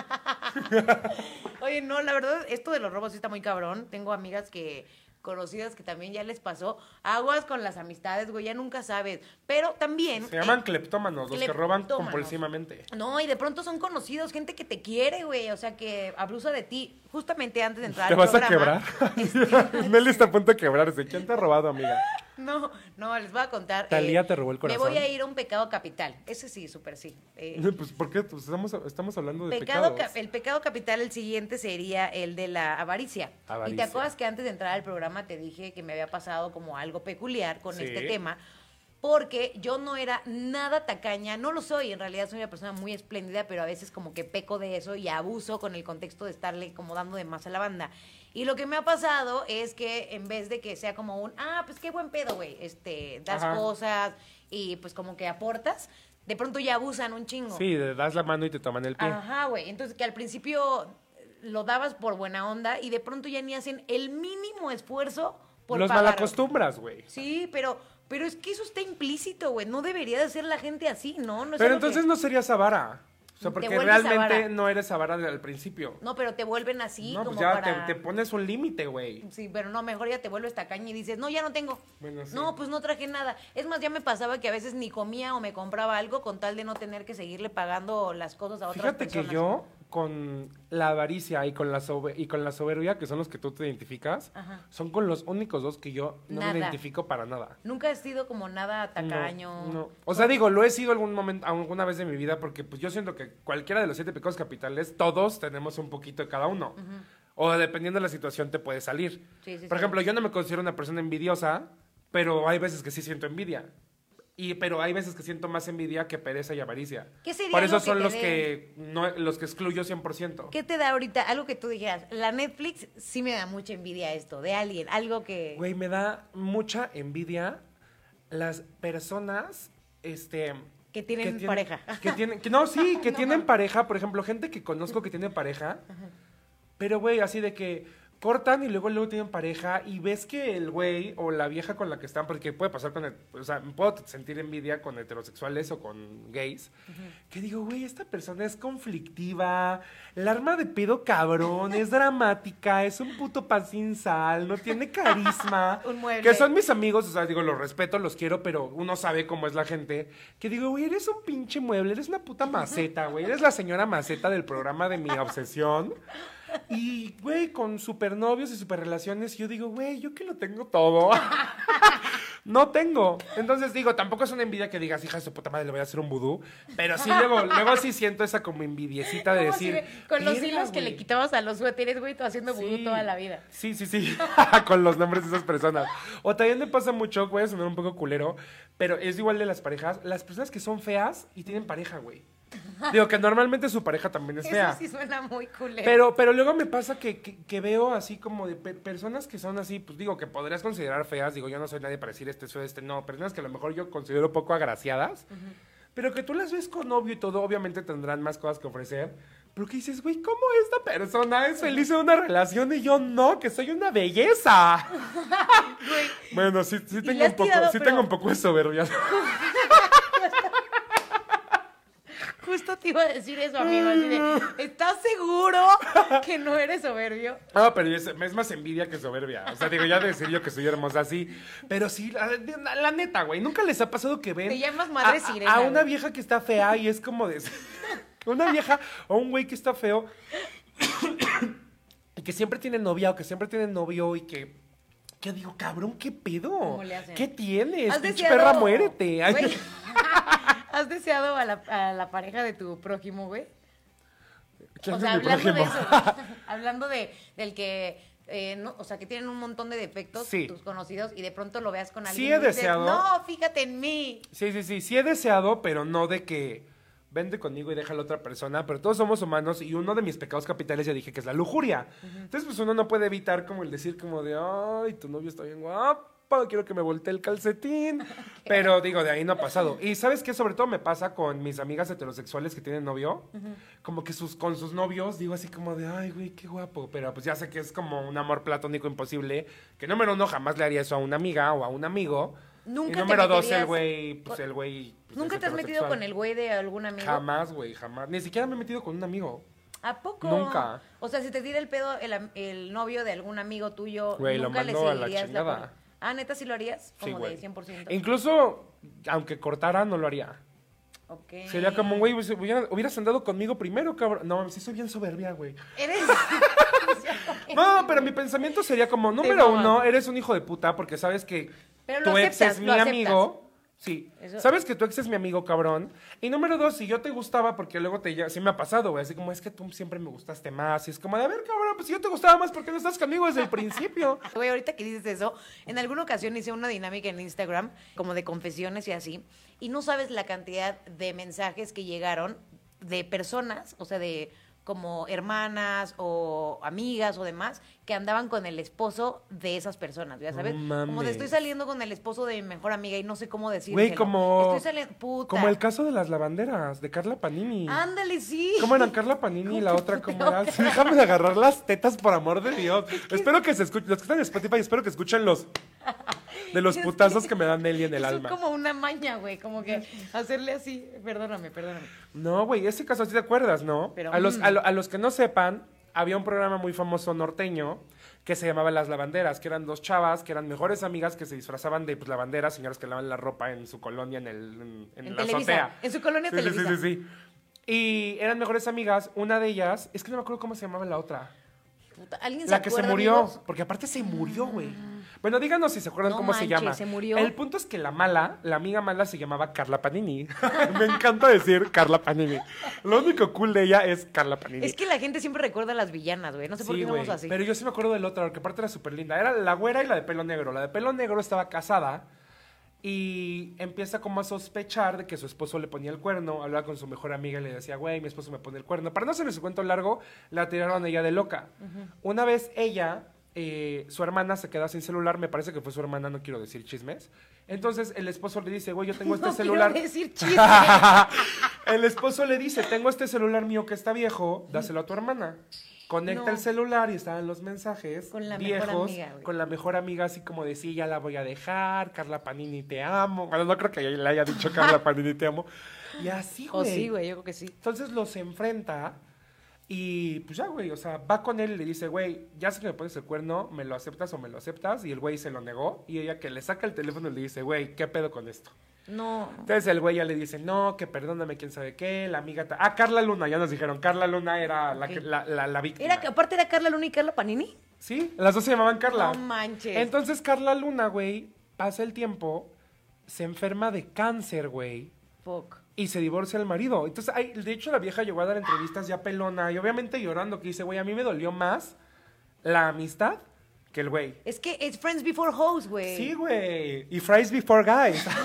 [SPEAKER 2] Oye, no, la verdad, esto de los robos sí está muy cabrón. Tengo amigas que conocidas que también ya les pasó. Aguas con las amistades, güey, ya nunca sabes. Pero también...
[SPEAKER 1] Se llaman
[SPEAKER 2] eh,
[SPEAKER 1] cleptómanos, los que roban compulsivamente.
[SPEAKER 2] No, y de pronto son conocidos, gente que te quiere, güey, o sea, que abusa de ti. Justamente antes de entrar
[SPEAKER 1] ¿Te
[SPEAKER 2] al
[SPEAKER 1] vas a quebrar? Nelly está a punto de quebrarse. ¿Quién te ha robado, amiga?
[SPEAKER 2] No, no, les voy a contar.
[SPEAKER 1] Talía te robó el
[SPEAKER 2] Me
[SPEAKER 1] corazón.
[SPEAKER 2] voy a ir a un pecado capital. Ese sí, súper sí. Eh,
[SPEAKER 1] Pues, ¿por qué? Pues estamos, estamos hablando de
[SPEAKER 2] Pecado
[SPEAKER 1] pecados.
[SPEAKER 2] ca- el pecado capital, el siguiente sería el de la avaricia. Y te acuerdas que antes de entrar al programa te dije que me había pasado como algo peculiar con
[SPEAKER 1] Sí.
[SPEAKER 2] este tema, porque yo no era nada tacaña, no lo soy, en realidad soy una persona muy espléndida, pero a veces como que peco de eso y abuso con el contexto de estarle como dando de más a la banda. Y lo que me ha pasado es que en vez de que sea como un, ah, pues qué buen pedo, güey, este, das
[SPEAKER 1] Ajá.
[SPEAKER 2] cosas y pues como que aportas, de pronto ya abusan un chingo.
[SPEAKER 1] Sí, das la mano y te toman el pie.
[SPEAKER 2] Ajá, güey. Entonces que al principio lo dabas por buena onda y de pronto ya ni hacen el mínimo esfuerzo por
[SPEAKER 1] Los
[SPEAKER 2] pagar.
[SPEAKER 1] malacostumbras, güey.
[SPEAKER 2] Sí, pero, pero es que eso está implícito, güey. No debería de ser la gente así, ¿no?
[SPEAKER 1] Pero
[SPEAKER 2] que-
[SPEAKER 1] entonces no serías avara. O sea, porque realmente no eres avara al principio.
[SPEAKER 2] No, pero te vuelven así
[SPEAKER 1] no,
[SPEAKER 2] como
[SPEAKER 1] pues ya
[SPEAKER 2] para...
[SPEAKER 1] te, te pones un límite, güey.
[SPEAKER 2] Sí, pero no, mejor ya te vuelves tacaña y dices, no, ya no tengo.
[SPEAKER 1] Bueno, sí.
[SPEAKER 2] No, pues no traje nada. Es más, ya me pasaba que a veces ni comía o me compraba algo con tal de no tener que seguirle pagando las cosas a otras
[SPEAKER 1] Fíjate
[SPEAKER 2] personas.
[SPEAKER 1] que yo, con la avaricia y con la, y con la soberbia, que son los que tú te identificas,
[SPEAKER 2] Ajá.
[SPEAKER 1] son con los únicos dos que yo no
[SPEAKER 2] Nada.
[SPEAKER 1] me identifico para nada.
[SPEAKER 2] Nunca has sido como nada tacaño.
[SPEAKER 1] No, no. O sea, digo, lo he sido algún momento, alguna vez de mi vida, porque pues yo siento que cualquiera de los siete pecados capitales, todos tenemos un poquito de cada uno. O dependiendo de la situación te puede salir.
[SPEAKER 2] Sí, sí,
[SPEAKER 1] Por
[SPEAKER 2] sí.
[SPEAKER 1] ejemplo, yo no me considero una persona envidiosa, pero hay veces que sí siento envidia. Y, pero hay veces que siento más envidia que pereza y avaricia.
[SPEAKER 2] ¿Qué sería
[SPEAKER 1] Por eso
[SPEAKER 2] lo
[SPEAKER 1] son los que no, los que excluyo 100%.
[SPEAKER 2] ¿Qué te da ahorita? Algo que tú dijeras. La Netflix sí me da mucha envidia esto, de alguien. Algo que.
[SPEAKER 1] Güey, me da mucha envidia las personas, este...
[SPEAKER 2] Que tienen pareja.
[SPEAKER 1] Que tienen, que no, sí, que tienen pareja. Por ejemplo, gente que conozco que tiene pareja. Pero, güey, así de que cortan y luego luego tienen pareja y ves que el güey o la vieja con la que están, porque puede pasar con, el, o sea, puedo sentir envidia con heterosexuales o con gays, que digo, güey, esta persona es conflictiva, el arma de pedo cabrón, es dramática, es un puto pan sin sal, no tiene carisma.
[SPEAKER 2] Un mueble.
[SPEAKER 1] Que son mis amigos, o sea, digo, los respeto, los quiero, pero uno sabe cómo es la gente. Que digo, güey, eres un pinche mueble, eres una puta maceta, güey. Eres la señora maceta del programa de mi obsesión. Y, güey, con supernovios y superrelaciones, yo digo, güey, yo que lo tengo todo. no tengo. Entonces digo, tampoco es una envidia que digas, hija de su puta madre, le voy a hacer un vudú. Pero sí, luego, luego sí siento esa como envidiecita de
[SPEAKER 2] ¿Cómo si
[SPEAKER 1] decir.
[SPEAKER 2] con los
[SPEAKER 1] "Verga,
[SPEAKER 2] hilos que le
[SPEAKER 1] güey".
[SPEAKER 2] quitabas a los suéteres, güey, tú haciendo vudú
[SPEAKER 1] Sí.
[SPEAKER 2] toda la vida.
[SPEAKER 1] Sí, sí, sí. Con los nombres de esas personas. O también me pasa mucho, voy a sonar un poco culero, pero es igual de las parejas. Las personas que son feas y tienen pareja, güey. Digo que normalmente su pareja también es fea.
[SPEAKER 2] Eso sí suena muy culero.
[SPEAKER 1] Pero, pero luego me pasa que, que- que veo así como de pe- personas que son así, pues digo, que podrías considerar feas, digo, yo no soy nadie para decir este, soy este, no, personas que a lo mejor yo considero poco agraciadas, pero que tú las ves con novio y todo, obviamente tendrán más cosas que ofrecer, pero que dices, güey, ¿cómo esta persona es feliz en una relación y yo no, que soy una belleza? Bueno, sí, sí tengo un poco,
[SPEAKER 2] tirado,
[SPEAKER 1] sí
[SPEAKER 2] pero-
[SPEAKER 1] tengo un poco de soberbia.
[SPEAKER 2] justo te iba a decir eso, amigo. Así de, ¿estás seguro que no eres soberbio?
[SPEAKER 1] No, pero es, es más envidia que soberbia. O sea, digo, ya de decir yo que soy hermosa así. Pero sí, la, neta, güey. Nunca les ha pasado que ven.
[SPEAKER 2] Te llamas madre
[SPEAKER 1] a-
[SPEAKER 2] sirena,
[SPEAKER 1] A, una
[SPEAKER 2] güey.
[SPEAKER 1] vieja que está fea y es como de. una vieja o un güey que está feo. y que siempre tiene novia o que siempre tiene novio y que. Que digo, cabrón, ¿qué pedo?
[SPEAKER 2] ¿Cómo le hacen?
[SPEAKER 1] ¿Qué tienes?
[SPEAKER 2] ¿Has
[SPEAKER 1] Pinche perra, muérete. Ay,
[SPEAKER 2] Güey, ¿Has deseado a la, a la pareja de tu prójimo, güey?
[SPEAKER 1] ¿quién
[SPEAKER 2] O sea, hablando de eso, hablando de, del que, eh, no, o sea, que tienen un montón de defectos,
[SPEAKER 1] Sí.
[SPEAKER 2] tus conocidos, y de pronto lo veas con
[SPEAKER 1] Sí
[SPEAKER 2] alguien
[SPEAKER 1] he
[SPEAKER 2] y dices,
[SPEAKER 1] deseado.
[SPEAKER 2] no, fíjate en mí.
[SPEAKER 1] Sí, sí, sí. Sí he deseado, pero no de que vente conmigo y deja a la otra persona. Pero todos somos humanos y uno de mis pecados capitales ya dije que es la lujuria. Entonces, pues uno no puede evitar como el decir como de, ay, tu novio está bien guapo, quiero que me voltee el calcetín. Pero digo, de ahí no ha pasado. Y ¿sabes qué? Sobre todo me pasa con mis amigas heterosexuales que tienen novio. Como que sus, con sus novios digo así como de, ay, güey, qué guapo. Pero pues ya sé que es como un amor platónico imposible. Que número uno, jamás le haría eso a una amiga o a un amigo.
[SPEAKER 2] Nunca
[SPEAKER 1] y
[SPEAKER 2] te
[SPEAKER 1] número dos,
[SPEAKER 2] meterías
[SPEAKER 1] el güey, pues el güey. pues,
[SPEAKER 2] ¿Nunca te has metido con el güey de algún amigo?
[SPEAKER 1] Jamás, güey, jamás. Ni siquiera me he metido con un amigo.
[SPEAKER 2] ¿A poco?
[SPEAKER 1] Nunca.
[SPEAKER 2] O sea, si te tira el pedo el, el novio de algún amigo tuyo,
[SPEAKER 1] Güey, lo
[SPEAKER 2] nunca le
[SPEAKER 1] mando a la chingada.
[SPEAKER 2] Ah, ¿neta sí lo harías?
[SPEAKER 1] Sí,
[SPEAKER 2] Como
[SPEAKER 1] güey.
[SPEAKER 2] de 100%.
[SPEAKER 1] Incluso, aunque cortara, no lo haría.
[SPEAKER 2] Ok.
[SPEAKER 1] Sería como, güey, hubiera- hubieras andado conmigo primero, cabrón. No, sí soy bien soberbia, güey.
[SPEAKER 2] Eres...
[SPEAKER 1] No, pero mi pensamiento sería como, número uno, eres un hijo de puta porque sabes que
[SPEAKER 2] Pero lo
[SPEAKER 1] tu ex es mi
[SPEAKER 2] lo
[SPEAKER 1] amigo. Sí.
[SPEAKER 2] Eso-
[SPEAKER 1] Sabes que tu ex es mi amigo, cabrón. Y número dos, si yo te gustaba, porque luego te sí me ha pasado, güey. Así como, es que tú siempre me gustaste más. Y es como, de, a ver, cabrón, pues si yo te gustaba más, ¿por qué no estás conmigo desde el principio?
[SPEAKER 2] Güey, ahorita que dices eso, en alguna ocasión hice una dinámica en Instagram, como de confesiones y así, y no sabes la cantidad de mensajes que llegaron de personas, o sea, de como hermanas o amigas o demás, que andaban con el esposo de esas personas, ¿ya sabes?
[SPEAKER 1] No
[SPEAKER 2] como de estoy saliendo con el esposo de mi mejor amiga y no sé cómo decirlo.
[SPEAKER 1] Güey, como.
[SPEAKER 2] Estoy saliendo, puta.
[SPEAKER 1] Como el caso de las lavanderas, de Carla Panini.
[SPEAKER 2] Ándale, sí.
[SPEAKER 1] ¿Cómo eran Carla Panini y la
[SPEAKER 2] ¿Cómo
[SPEAKER 1] otra?
[SPEAKER 2] te
[SPEAKER 1] ¿Cómo era? Sí, déjame de agarrar las tetas, por amor de Dios. Espero que se escuchen, los que están en Spotify, espero que escuchen los de los putazos
[SPEAKER 2] que-
[SPEAKER 1] me dan Nelly en el
[SPEAKER 2] Eso
[SPEAKER 1] alma.
[SPEAKER 2] Es como una maña, güey, como que hacerle así, perdóname, perdóname.
[SPEAKER 1] No, güey, ese caso sí te acuerdas, ¿no?
[SPEAKER 2] Pero,
[SPEAKER 1] a, los,
[SPEAKER 2] mm.
[SPEAKER 1] a, lo- a los que no sepan, había un programa muy famoso norteño que se llamaba Las Lavanderas, que eran dos chavas, que eran mejores amigas que se disfrazaban de pues, lavanderas, señoras que lavan la ropa en su colonia, en, el, en, en
[SPEAKER 2] En
[SPEAKER 1] la
[SPEAKER 2] Televisa,
[SPEAKER 1] azotea.
[SPEAKER 2] en su colonia
[SPEAKER 1] sí, sí,
[SPEAKER 2] Televisa.
[SPEAKER 1] Sí, sí, sí. Y eran mejores amigas. Una de ellas, es que no me acuerdo cómo se llamaba la otra.
[SPEAKER 2] Puta, ¿Alguien
[SPEAKER 1] La
[SPEAKER 2] se
[SPEAKER 1] que se murió.
[SPEAKER 2] amigos?
[SPEAKER 1] Porque aparte se murió, güey. Bueno, díganos si se acuerdan
[SPEAKER 2] No
[SPEAKER 1] cómo se llama.
[SPEAKER 2] ¿se murió?
[SPEAKER 1] El punto es que la mala, la amiga mala se llamaba Carla Panini. Me encanta decir Carla Panini. Lo único cool de ella es Carla Panini.
[SPEAKER 2] Es que la gente siempre recuerda a las villanas, güey. No sé por qué somos así.
[SPEAKER 1] Pero yo sí me acuerdo del otro, porque aparte era súper linda. Era la güera y la de pelo negro. La de pelo negro estaba casada y empieza como a sospechar de que su esposo le ponía el cuerno. Hablaba con su mejor amiga y le decía, güey, mi esposo me pone el cuerno. Para no hacerle su cuento largo, la tiraron a ella de loca. Una vez ella, eh, su hermana se queda sin celular, me parece que fue su hermana, no quiero decir chismes. Entonces el esposo le dice, güey, yo tengo este
[SPEAKER 2] No quiero
[SPEAKER 1] celular.
[SPEAKER 2] decir chisme.
[SPEAKER 1] el esposo le dice, tengo este celular mío que está viejo, dáselo a tu hermana. Conecta
[SPEAKER 2] No.
[SPEAKER 1] el celular y estaban los mensajes
[SPEAKER 2] Con la mejor
[SPEAKER 1] viejos,
[SPEAKER 2] amiga, güey.
[SPEAKER 1] con la mejor amiga, así como de sí, ya la voy a dejar, Carla Panini te amo. Bueno, no creo que le haya dicho Carla Panini te amo. Y así,
[SPEAKER 2] O
[SPEAKER 1] güey.
[SPEAKER 2] sí, güey, yo creo que sí.
[SPEAKER 1] Entonces los enfrenta y pues ya, güey, o sea, va con él y le dice, güey, ya sé que me pones el cuerno, ¿me lo aceptas o me lo aceptas? Y el güey se lo negó y ella que le saca el teléfono y le dice, güey, ¿qué pedo con esto?
[SPEAKER 2] No.
[SPEAKER 1] Entonces el güey ya le dice, no, que perdóname, quién sabe qué, la amiga... ta- Ah, Carla Luna, ya nos dijeron, Carla Luna era la, la, la, la víctima.
[SPEAKER 2] Era, que- aparte era Carla Luna y Carla Panini.
[SPEAKER 1] Sí, las dos se llamaban Carla.
[SPEAKER 2] No manches.
[SPEAKER 1] Entonces Carla Luna, güey, pasa el tiempo, se enferma de cáncer, güey,
[SPEAKER 2] Fuck.
[SPEAKER 1] Y se divorcia el marido. Entonces, ay, de hecho, la vieja llegó a dar entrevistas ya pelona y obviamente llorando, que dice, güey, a mí me dolió más la amistad que el güey.
[SPEAKER 2] Es que es Friends Before Hoes, güey.
[SPEAKER 1] Sí, güey. Y fries before guys.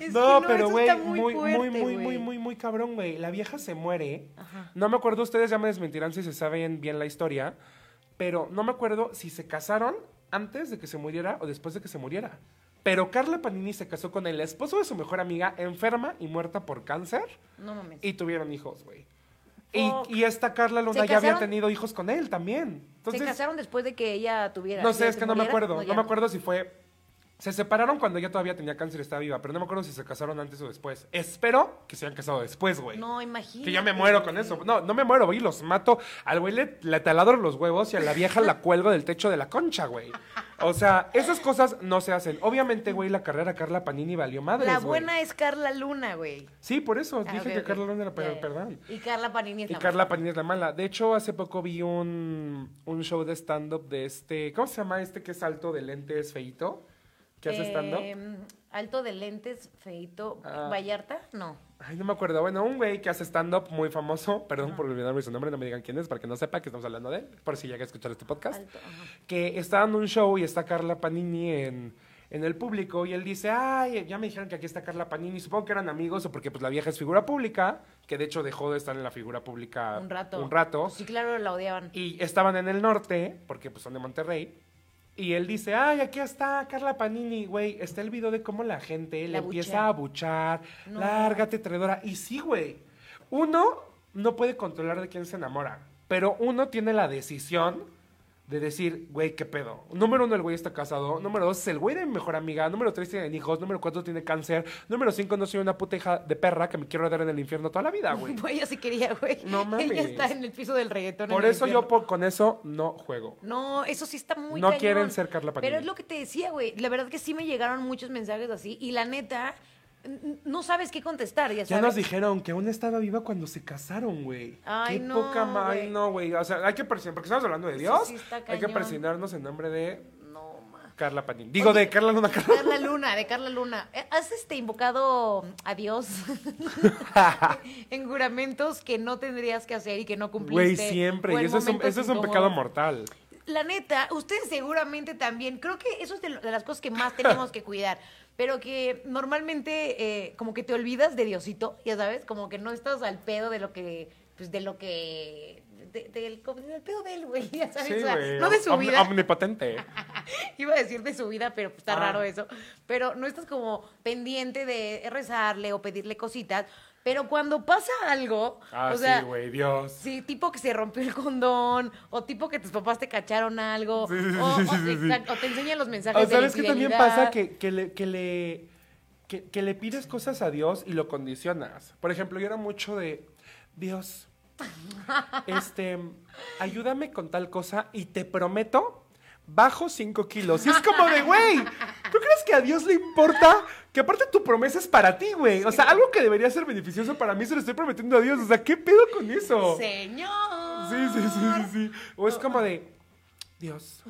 [SPEAKER 2] Es
[SPEAKER 1] no,
[SPEAKER 2] que
[SPEAKER 1] pero güey, muy,
[SPEAKER 2] muy,
[SPEAKER 1] muy,
[SPEAKER 2] fuerte,
[SPEAKER 1] muy, muy, muy, muy cabrón, güey. La vieja se muere.
[SPEAKER 2] Ajá.
[SPEAKER 1] No me acuerdo, ustedes ya me desmentirán si se saben bien la historia, pero no me acuerdo si se casaron antes de que se muriera o después de que se muriera. Pero Carla Panini se casó con el esposo de su mejor amiga, enferma y muerta por cáncer,
[SPEAKER 2] No mames.
[SPEAKER 1] y tuvieron hijos, güey. Y, esta Carla Luna
[SPEAKER 2] ¿Se
[SPEAKER 1] ya había tenido hijos con él también. Entonces,
[SPEAKER 2] ¿Se casaron después de que ella tuviera?
[SPEAKER 1] no sé, es que no me acuerdo. No me acuerdo si fue. Se separaron cuando ella todavía tenía cáncer y estaba viva, pero no me acuerdo si se casaron antes o después. Espero que se hayan casado después, güey.
[SPEAKER 2] No, imagínate.
[SPEAKER 1] Que ya me muero con eso. No, no me muero, güey, los mato. Al güey le, le taladro los huevos y a la vieja la cuelgo del techo de la concha, güey. O sea, esas cosas no se hacen. Obviamente, güey, la carrera Carla Panini valió madres,
[SPEAKER 2] La
[SPEAKER 1] güey.
[SPEAKER 2] buena es Carla Luna, güey.
[SPEAKER 1] Sí, por eso
[SPEAKER 2] Ah,
[SPEAKER 1] dije que. Carla Luna era, perdón.
[SPEAKER 2] Y Carla Panini es
[SPEAKER 1] Y
[SPEAKER 2] la
[SPEAKER 1] Carla
[SPEAKER 2] mala.
[SPEAKER 1] Panini es la mala. De hecho, hace poco vi un, un show de stand-up de este. ¿Cómo se llama este que es alto de lentes feito? ¿Qué hace stand-up?
[SPEAKER 2] Eh, alto de lentes, feito.
[SPEAKER 1] Ah.
[SPEAKER 2] ¿Vallarta? No.
[SPEAKER 1] Ay, no me acuerdo. Bueno, un güey que hace stand-up muy famoso. Perdón por olvidarme su nombre, no me digan quién es, para que no sepa que estamos hablando de él. Por si llega a escuchar este podcast.
[SPEAKER 2] Alto.
[SPEAKER 1] Que está dando un show y está Carla Panini en, en el público. Y él dice, ay, ya me dijeron que aquí está Carla Panini. Supongo que eran amigos o porque pues la vieja es figura pública. Que de hecho dejó de estar en la figura pública
[SPEAKER 2] Un rato.
[SPEAKER 1] Un rato.
[SPEAKER 2] Sí, claro, la odiaban.
[SPEAKER 1] Y estaban en el norte, porque pues son de Monterrey. Y él dice, ay, aquí está Carla Panini, güey. Está el video de cómo la gente le empieza a abuchar.
[SPEAKER 2] No.
[SPEAKER 1] Lárgate, traidora. Y sí, güey. Uno no puede controlar de quién se enamora. Pero uno tiene la decisión de decir, güey, qué pedo. Número uno, el güey está casado. Número dos, es el güey de mi mejor amiga. Número tres, tiene hijos. Número cuatro, tiene cáncer. Número cinco, no soy una puta hija de perra que me quiero dar en el infierno toda la vida, güey.
[SPEAKER 2] Pues ella sí quería, güey.
[SPEAKER 1] No mames.
[SPEAKER 2] Ella está en el piso del reggaetón.
[SPEAKER 1] Por eso yo por- con eso no juego.
[SPEAKER 2] No, eso sí está muy
[SPEAKER 1] No
[SPEAKER 2] cañón.
[SPEAKER 1] quieren ser Carla Panini.
[SPEAKER 2] Pero es lo que te decía, güey. La verdad que sí me llegaron muchos mensajes así. Y la neta, no sabes qué contestar, ya
[SPEAKER 1] Ya
[SPEAKER 2] sabes.
[SPEAKER 1] nos dijeron que aún estaba viva cuando se casaron, güey.
[SPEAKER 2] Ay,
[SPEAKER 1] Qué
[SPEAKER 2] no,
[SPEAKER 1] poca ma- Ay, no, güey. O sea, hay que presionar, porque estamos hablando de Dios.
[SPEAKER 2] sí está
[SPEAKER 1] hay que presionarnos en nombre de
[SPEAKER 2] No, ma.
[SPEAKER 1] Carla Panini. Digo, de Carla Luna Carla.
[SPEAKER 2] Carla Luna, de Carla Luna. Eh, ¿Has este invocado a Dios en juramentos que no tendrías que hacer y que no cumpliste?
[SPEAKER 1] Güey, siempre. Y eso es un,
[SPEAKER 2] momentos
[SPEAKER 1] eso es un
[SPEAKER 2] incómodos?
[SPEAKER 1] pecado mortal.
[SPEAKER 2] La neta, ustedes seguramente también, creo que eso es de las cosas que más tenemos que cuidar, pero que normalmente eh, como que te olvidas de Diosito, ya sabes, como que no estás al pedo de lo que, pues de lo que, de- del, pedo de él, güey, ya sabes,
[SPEAKER 1] Sí,
[SPEAKER 2] o sea, no de su
[SPEAKER 1] Om-
[SPEAKER 2] vida,
[SPEAKER 1] Omnipotente.
[SPEAKER 2] iba a decir de su vida, pero pues, está
[SPEAKER 1] Ah.
[SPEAKER 2] raro eso, pero no estás como pendiente de rezarle o pedirle cositas, pero cuando pasa algo,
[SPEAKER 1] Ah,
[SPEAKER 2] o sea,
[SPEAKER 1] sí, güey, Dios.
[SPEAKER 2] Sí, tipo que se rompió el condón, o tipo que tus papás te cacharon algo,
[SPEAKER 1] Sí, sí,
[SPEAKER 2] o,
[SPEAKER 1] sí,
[SPEAKER 2] o-
[SPEAKER 1] sí, sí.
[SPEAKER 2] exacto, o te enseñan los mensajes
[SPEAKER 1] O
[SPEAKER 2] de
[SPEAKER 1] sabes que también pasa que, que le, que, le, que, que le pides cosas a Dios y lo condicionas. Por ejemplo, yo era mucho de Dios, este, ayúdame con tal cosa y te prometo, bajo 5 kilos. Y es como de, güey, ¿Tú crees que a Dios le importa que aparte tu promesa es para ti, güey? O sea, algo que debería ser beneficioso para mí se lo estoy prometiendo a Dios. O sea, ¿qué pedo con eso?
[SPEAKER 2] Señor.
[SPEAKER 1] Sí, sí, sí, sí, sí. O es como de, Dios,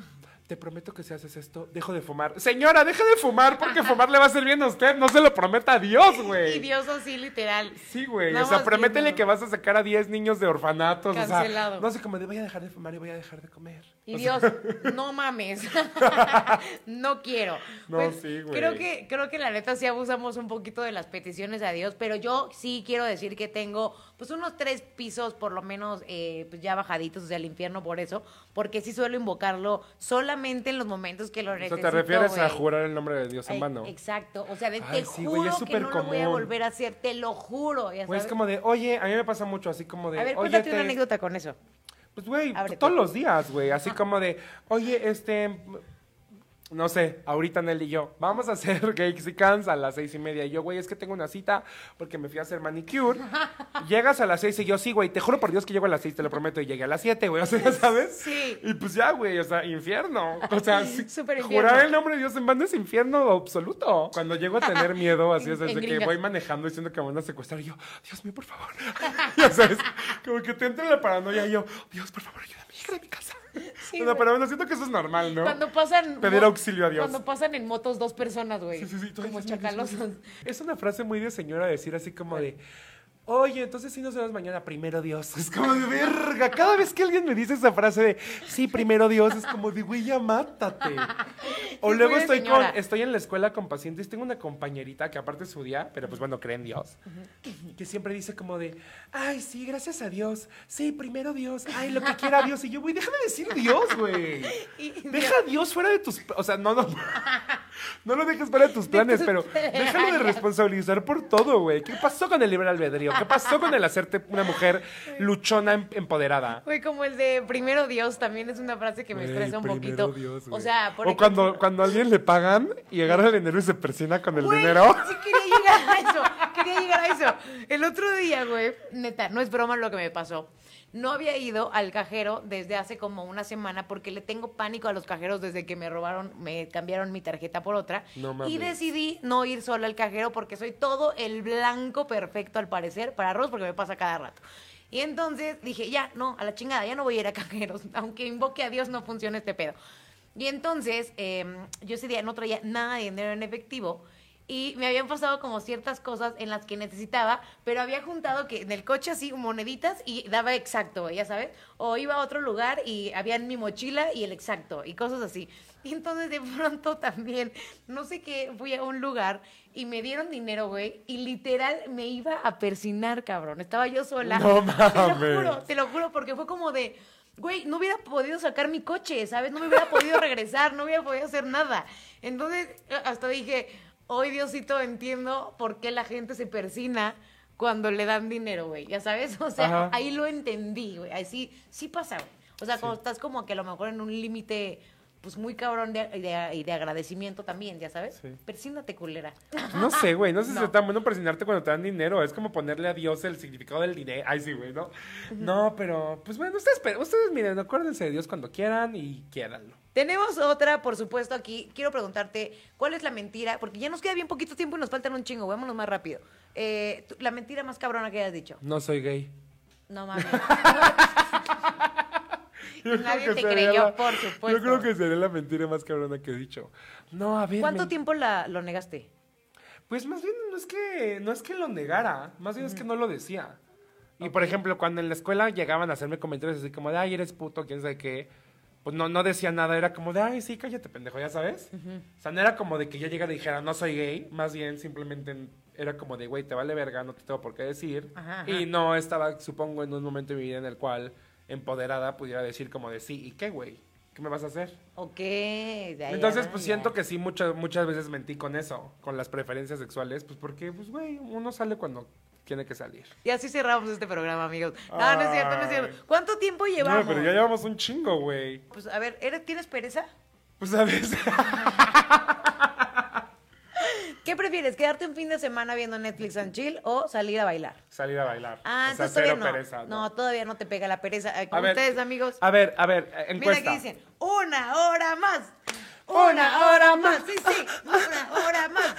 [SPEAKER 1] te prometo que si haces esto, dejo de fumar. Señora, deja de fumar porque fumar le va a hacer bien a usted. No se lo prometa a Dios,
[SPEAKER 2] Y
[SPEAKER 1] güey.
[SPEAKER 2] Dios así, literal.
[SPEAKER 1] Sí, güey. O sea, prométele
[SPEAKER 2] viendo.
[SPEAKER 1] que vas a sacar a 10 niños de orfanatos. O
[SPEAKER 2] Cancelado.
[SPEAKER 1] sea, no sé, como de voy a dejar de fumar y voy a dejar de comer.
[SPEAKER 2] Y
[SPEAKER 1] O sea,
[SPEAKER 2] Dios, no mames. no quiero. Pues,
[SPEAKER 1] No, sí, güey.
[SPEAKER 2] Creo que, creo que la neta sí abusamos un poquito de las peticiones a Dios, pero yo sí quiero decir que tengo pues unos tres pisos por lo menos eh, pues ya bajaditos hacia el infierno por eso, porque sí suelo invocarlo solamente en los momentos que lo
[SPEAKER 1] o sea,
[SPEAKER 2] necesito.
[SPEAKER 1] te refieres a
[SPEAKER 2] güey.
[SPEAKER 1] jurar el nombre de Dios en vano.
[SPEAKER 2] Exacto, o sea, de-
[SPEAKER 1] Ay,
[SPEAKER 2] te
[SPEAKER 1] sí,
[SPEAKER 2] juro
[SPEAKER 1] güey, es
[SPEAKER 2] que no lo voy a
[SPEAKER 1] común.
[SPEAKER 2] volver a hacer, te lo juro. Ya
[SPEAKER 1] Pues
[SPEAKER 2] sabes.
[SPEAKER 1] como de, oye, a mí me pasa mucho así como de,
[SPEAKER 2] a ver,
[SPEAKER 1] oye,
[SPEAKER 2] cuéntate una
[SPEAKER 1] te-
[SPEAKER 2] anécdota con eso.
[SPEAKER 1] Pues, güey, todos los días, güey. Así como de, oye, este. No sé, ahorita Nelly y yo, vamos a hacer Cakes y Cans a las seis y media. Y yo, güey, es que tengo una cita porque me fui a hacer manicure. Llegas a las seis y yo, sí, güey, te juro por Dios que llego a las seis, te lo prometo. Y llegué a las siete, güey, o sea, ya ¿sabes?
[SPEAKER 2] Sí.
[SPEAKER 1] Y pues ya, güey, o sea, infierno. O sea, sí,
[SPEAKER 2] Súper
[SPEAKER 1] jurar el nombre de Dios en vano es infierno absoluto. Cuando llego a tener miedo, así es, desde que voy manejando diciendo que me van a secuestrar, y yo, Dios mío, por favor. ya sabes, como que te entra la paranoia y yo, Dios, por favor, ayúdame, llegar a mi casa.
[SPEAKER 2] Sí, güey.
[SPEAKER 1] pero bueno, siento que eso es normal, ¿no?
[SPEAKER 2] Cuando pasan.
[SPEAKER 1] Pedir auxilio a Dios.
[SPEAKER 2] Cuando pasan en motos dos personas, güey.
[SPEAKER 1] Sí, sí, sí,
[SPEAKER 2] Como
[SPEAKER 1] dices, "Dios mío, Dios
[SPEAKER 2] chacalosos.
[SPEAKER 1] mío". Es una frase muy de señora decir así como de, oye, entonces sí nos vemos mañana, primero Dios. Es como de verga. Cada vez que alguien me dice esa frase de, sí, primero Dios, es como de, güey, ya mátate. O
[SPEAKER 2] Sí,
[SPEAKER 1] luego estoy, con, estoy en la escuela con pacientes, tengo una compañerita que aparte estudia, pero pues bueno, cree en Dios, que siempre dice como de, ay, sí, gracias a Dios, sí, primero Dios, ay, lo que quiera Dios. Y yo, güey, deja de decir Dios, güey. Deja a Dios fuera de tus... O sea, no, no... No lo dejes fuera de tus planes, pero déjalo de responsabilizar por todo, güey. ¿Qué pasó con el libre albedrío? ¿Qué pasó con el hacerte una mujer luchona, em- empoderada?
[SPEAKER 2] Güey, como el de primero Dios también es una frase que me
[SPEAKER 1] Güey,
[SPEAKER 2] estresa un poquito.
[SPEAKER 1] Dios,
[SPEAKER 2] o sea, por
[SPEAKER 1] o
[SPEAKER 2] ejemplo-
[SPEAKER 1] cuando, cuando a alguien le pagan y agarra el dinero y se persina con el
[SPEAKER 2] Güey,
[SPEAKER 1] dinero.
[SPEAKER 2] Sí, quería llegar a eso. Quería llegar a eso. El otro día, güey, neta, no es broma lo que me pasó. No había ido al cajero desde hace como una semana porque le tengo pánico a los cajeros desde que me robaron, me cambiaron mi tarjeta por otra.
[SPEAKER 1] No mames.
[SPEAKER 2] y decidí no ir sola al cajero porque soy todo el blanco perfecto al parecer para arroz porque me pasa cada rato. Y entonces dije, ya, no, a la chingada, ya no voy a ir a cajeros. Aunque invoque a Dios, no funciona este pedo. Y entonces, eh, yo ese día no traía nada de dinero en efectivo y me habían pasado como ciertas cosas en las que necesitaba, pero había juntado que en el coche así moneditas y daba exacto, ya sabes. O iba a otro lugar y había en mi mochila y el exacto y cosas así. Y entonces de pronto también, no sé qué, fui a un lugar y me dieron dinero, güey, y literal me iba a persinar, cabrón. Estaba yo sola.
[SPEAKER 1] No
[SPEAKER 2] Te lo
[SPEAKER 1] mames.
[SPEAKER 2] juro, te lo juro, porque fue como de, güey, no hubiera podido sacar mi coche, ¿sabes? No me hubiera podido regresar, no hubiera podido hacer nada. Entonces, eh, hasta dije, hoy Diosito entiendo por qué la gente se persina cuando le dan dinero, güey, ya sabes? O sea,
[SPEAKER 1] Ajá.
[SPEAKER 2] ahí lo entendí, güey, ahí sí, sí pasa, güey. O sea, cuando estás como que a lo mejor en un límite, pues muy cabrón de, de- y de agradecimiento también, ya sabes?
[SPEAKER 1] Sí.
[SPEAKER 2] Persínate, culera.
[SPEAKER 1] No sé, güey. No sé si
[SPEAKER 2] No.
[SPEAKER 1] es tan bueno presionarte cuando te dan dinero. Es como ponerle a Dios el significado del dinero. Ay, sí, güey, ¿no? No, pero, pues bueno, ustedes, ustedes miren, acuérdense de Dios cuando quieran y quiéranlo.
[SPEAKER 2] Tenemos otra, por supuesto, aquí. Quiero preguntarte, ¿cuál es la mentira? Porque ya nos queda bien poquito tiempo y nos faltan un chingo. Vámonos más rápido. Eh, tú- la mentira más cabrona que hayas dicho.
[SPEAKER 1] No soy gay.
[SPEAKER 2] No mames.
[SPEAKER 1] Yo
[SPEAKER 2] Nadie
[SPEAKER 1] creo que
[SPEAKER 2] te
[SPEAKER 1] sería
[SPEAKER 2] creyó, por supuesto.
[SPEAKER 1] Yo creo que sería la mentira más cabrona que he dicho. No, a ver.
[SPEAKER 2] ¿Cuánto
[SPEAKER 1] men-
[SPEAKER 2] tiempo la, lo negaste?
[SPEAKER 1] Pues más bien no es que no es que lo negara, más bien es que no lo decía. Y por ejemplo, cuando en la escuela llegaban a hacerme comentarios así como de, ay, eres puto, quién sabe qué, pues no, no decía nada, era como de, ay, sí, cállate, pendejo, ya sabes. O sea, no era como de que yo llegara y dijera, no soy gay, más bien simplemente era como de, güey, te vale verga, no te tengo por qué decir.
[SPEAKER 2] Ajá, ajá.
[SPEAKER 1] Y no estaba, supongo, en un momento de mi vida en el cual empoderada pudiera decir como de, sí, ¿y qué, güey? ¿Qué me vas a hacer?
[SPEAKER 2] Ok. ya,
[SPEAKER 1] Entonces,
[SPEAKER 2] ya,
[SPEAKER 1] pues
[SPEAKER 2] ya.
[SPEAKER 1] siento que sí, muchas, muchas veces mentí con eso, con las preferencias sexuales, pues porque, pues, güey, uno sale cuando tiene que salir.
[SPEAKER 2] Y así cerramos este programa, amigos. No, no es cierto, no es cierto. ¿Cuánto tiempo llevamos?
[SPEAKER 1] No, pero ya llevamos un chingo, güey.
[SPEAKER 2] Pues a ver, ¿eres, ¿tienes pereza?
[SPEAKER 1] Pues, ¿sabes?
[SPEAKER 2] ¿Qué prefieres? ¿Quedarte un fin de semana viendo Netflix and chill o salir a bailar?
[SPEAKER 1] salir a bailar.
[SPEAKER 2] Ah,
[SPEAKER 1] o sea,
[SPEAKER 2] entonces todavía no.
[SPEAKER 1] pereza.
[SPEAKER 2] no. todavía no te pega la pereza. Eh,
[SPEAKER 1] A
[SPEAKER 2] Con
[SPEAKER 1] ver,
[SPEAKER 2] ustedes, amigos.
[SPEAKER 1] A ver, a ver, eh,
[SPEAKER 2] Mira
[SPEAKER 1] encuesta.
[SPEAKER 2] que dicen, una hora más. Una hora más, sí, sí, una hora más.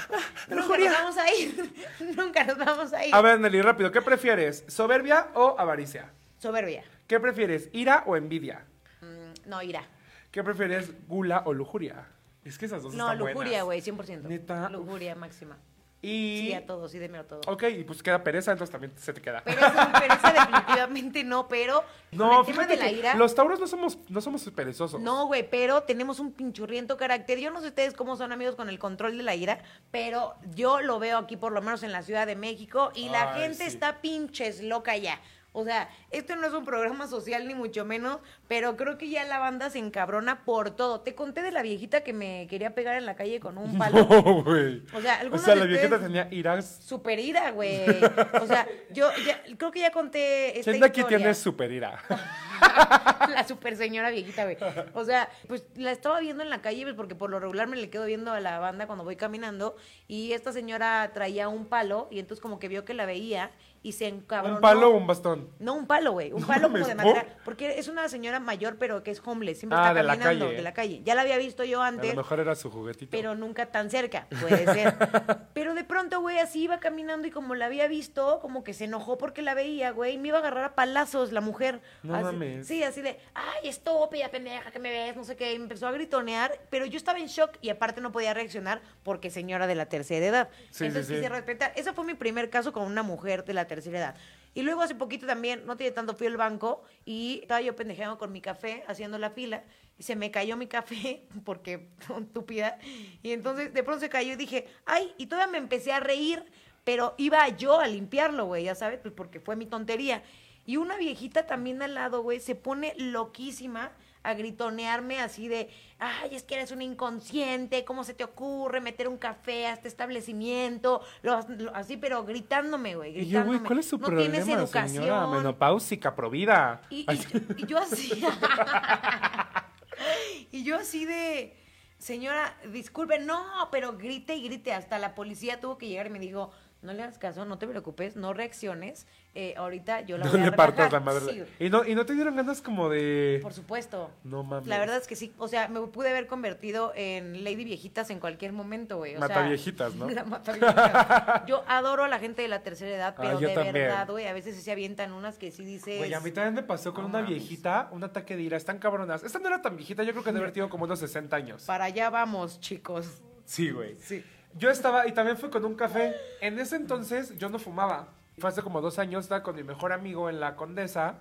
[SPEAKER 2] Nunca nos vamos a ir. Nunca nos vamos a ir.
[SPEAKER 1] A ver, Nelly, rápido, ¿qué prefieres? ¿Soberbia o avaricia?
[SPEAKER 2] Soberbia.
[SPEAKER 1] ¿Qué prefieres? ¿Ira o envidia?
[SPEAKER 2] Mm, no, ira.
[SPEAKER 1] ¿Qué prefieres? ¿Gula o lujuria? Es que esas dos
[SPEAKER 2] No,
[SPEAKER 1] están
[SPEAKER 2] lujuria,
[SPEAKER 1] buenas.
[SPEAKER 2] güey, 100%.
[SPEAKER 1] Neta.
[SPEAKER 2] Lujuria máxima.
[SPEAKER 1] Y...
[SPEAKER 2] Sí, a todo, sí, deme a todo.
[SPEAKER 1] Ok, y pues queda pereza, entonces también se te queda.
[SPEAKER 2] Pereza, pereza definitivamente no, pero
[SPEAKER 1] no,
[SPEAKER 2] el tema
[SPEAKER 1] fíjate
[SPEAKER 2] de la ira...
[SPEAKER 1] los tauros no somos, no somos perezosos.
[SPEAKER 2] No, güey, pero tenemos un pinchurriento carácter. Yo no sé ustedes cómo son amigos con el control de la ira, pero yo lo veo aquí por lo menos en la Ciudad de México y la gente
[SPEAKER 1] sí.
[SPEAKER 2] está pinches loca ya. O sea, esto no es un programa social ni mucho menos, pero creo que ya la banda se encabrona por todo. Te conté de la viejita que me quería pegar en la calle con un palo.
[SPEAKER 1] No, güey.
[SPEAKER 2] O sea,
[SPEAKER 1] O
[SPEAKER 2] algunos
[SPEAKER 1] sea, la viejita tenía iras.
[SPEAKER 2] Super ira, güey. O sea, yo ya, creo que ya conté esta
[SPEAKER 1] ¿Quién de aquí tiene super ira?
[SPEAKER 2] la super señora viejita, güey. O sea, pues la estaba viendo en la calle, pues, porque por lo regular me le quedo viendo a la banda cuando voy caminando. Y esta señora traía un palo, y entonces como que vio que la veía y se encabronó.
[SPEAKER 1] ¿Un palo o un bastón?
[SPEAKER 2] No, un palo, güey. Un
[SPEAKER 1] No
[SPEAKER 2] palo como de
[SPEAKER 1] ¿por?
[SPEAKER 2] madera. Porque es una señora mayor, pero que es homeless. Siempre
[SPEAKER 1] Ah,
[SPEAKER 2] está
[SPEAKER 1] de la
[SPEAKER 2] caminando de la calle. Ya la había visto yo
[SPEAKER 1] A
[SPEAKER 2] antes
[SPEAKER 1] lo mejor era su juguetito.
[SPEAKER 2] pero nunca tan cerca, puede ser. pero de pronto, güey, así iba caminando y como la había visto, como que se enojó porque la veía, güey, y me iba a agarrar a palazos la mujer.
[SPEAKER 1] No
[SPEAKER 2] Así-
[SPEAKER 1] mames.
[SPEAKER 2] Sí, así de, ay, estúpida, pendeja, que me ves, no sé qué, y me empezó a gritonear, pero yo estaba en shock y aparte no podía reaccionar porque señora de la tercera edad.
[SPEAKER 1] Sí,
[SPEAKER 2] Entonces
[SPEAKER 1] sí, sí.
[SPEAKER 2] quise respetar. Ese fue mi primer caso con una mujer de la tercera edad. Y luego hace poquito también, no tiene tanto, fui al banco y estaba yo pendejeando con mi café, haciendo la fila, y se me cayó mi café, porque estúpida, y entonces de pronto se cayó y dije, ay, y todavía me empecé a reír, pero iba yo a limpiarlo, güey, ya sabes, pues porque fue mi tontería. Y una viejita también al lado, güey, se pone loquísima a gritonearme así de, ay, es que eres un inconsciente, ¿cómo se te ocurre meter un café a este establecimiento? Lo- lo- así, pero gritándome, güey,
[SPEAKER 1] Y yo, güey, ¿cuál es su
[SPEAKER 2] no
[SPEAKER 1] problema,
[SPEAKER 2] tienes educación.
[SPEAKER 1] señora? Menopáusica, provida.
[SPEAKER 2] Y,
[SPEAKER 1] Ay,
[SPEAKER 2] y- y yo así. y yo así de. Señora, disculpe, no, pero grite y grite. Hasta la policía tuvo que llegar y me dijo: No le hagas caso, no te preocupes, no reacciones. eh, ahorita yo la
[SPEAKER 1] no
[SPEAKER 2] voy a
[SPEAKER 1] le partas la
[SPEAKER 2] relajar".
[SPEAKER 1] madre.
[SPEAKER 2] Sí,
[SPEAKER 1] y, no, y no te dieron ganas como de...
[SPEAKER 2] por supuesto.
[SPEAKER 1] No mames.
[SPEAKER 2] La verdad es que sí. O sea, me pude haber convertido en Lady Viejitas en cualquier momento, güey. O sea,
[SPEAKER 1] Mataviejitas, ¿no?
[SPEAKER 2] La mataviejitas. Yo adoro a la gente de la tercera edad,
[SPEAKER 1] Ah,
[SPEAKER 2] pero
[SPEAKER 1] yo
[SPEAKER 2] de
[SPEAKER 1] también.
[SPEAKER 2] verdad, güey, a veces sí se avientan unas que sí dices.
[SPEAKER 1] Güey, a mí también me pasó con
[SPEAKER 2] No
[SPEAKER 1] una
[SPEAKER 2] mames.
[SPEAKER 1] viejita, un ataque de ira. Están cabronas. Esta no era tan viejita, yo creo que debe haber tenido como unos 60 años.
[SPEAKER 2] Para allá vamos, chicos.
[SPEAKER 1] Sí, güey.
[SPEAKER 2] Sí.
[SPEAKER 1] Yo estaba, y también fue con un café. En ese entonces yo no fumaba. Fue hace como dos años, estaba con mi mejor amigo en la Condesa.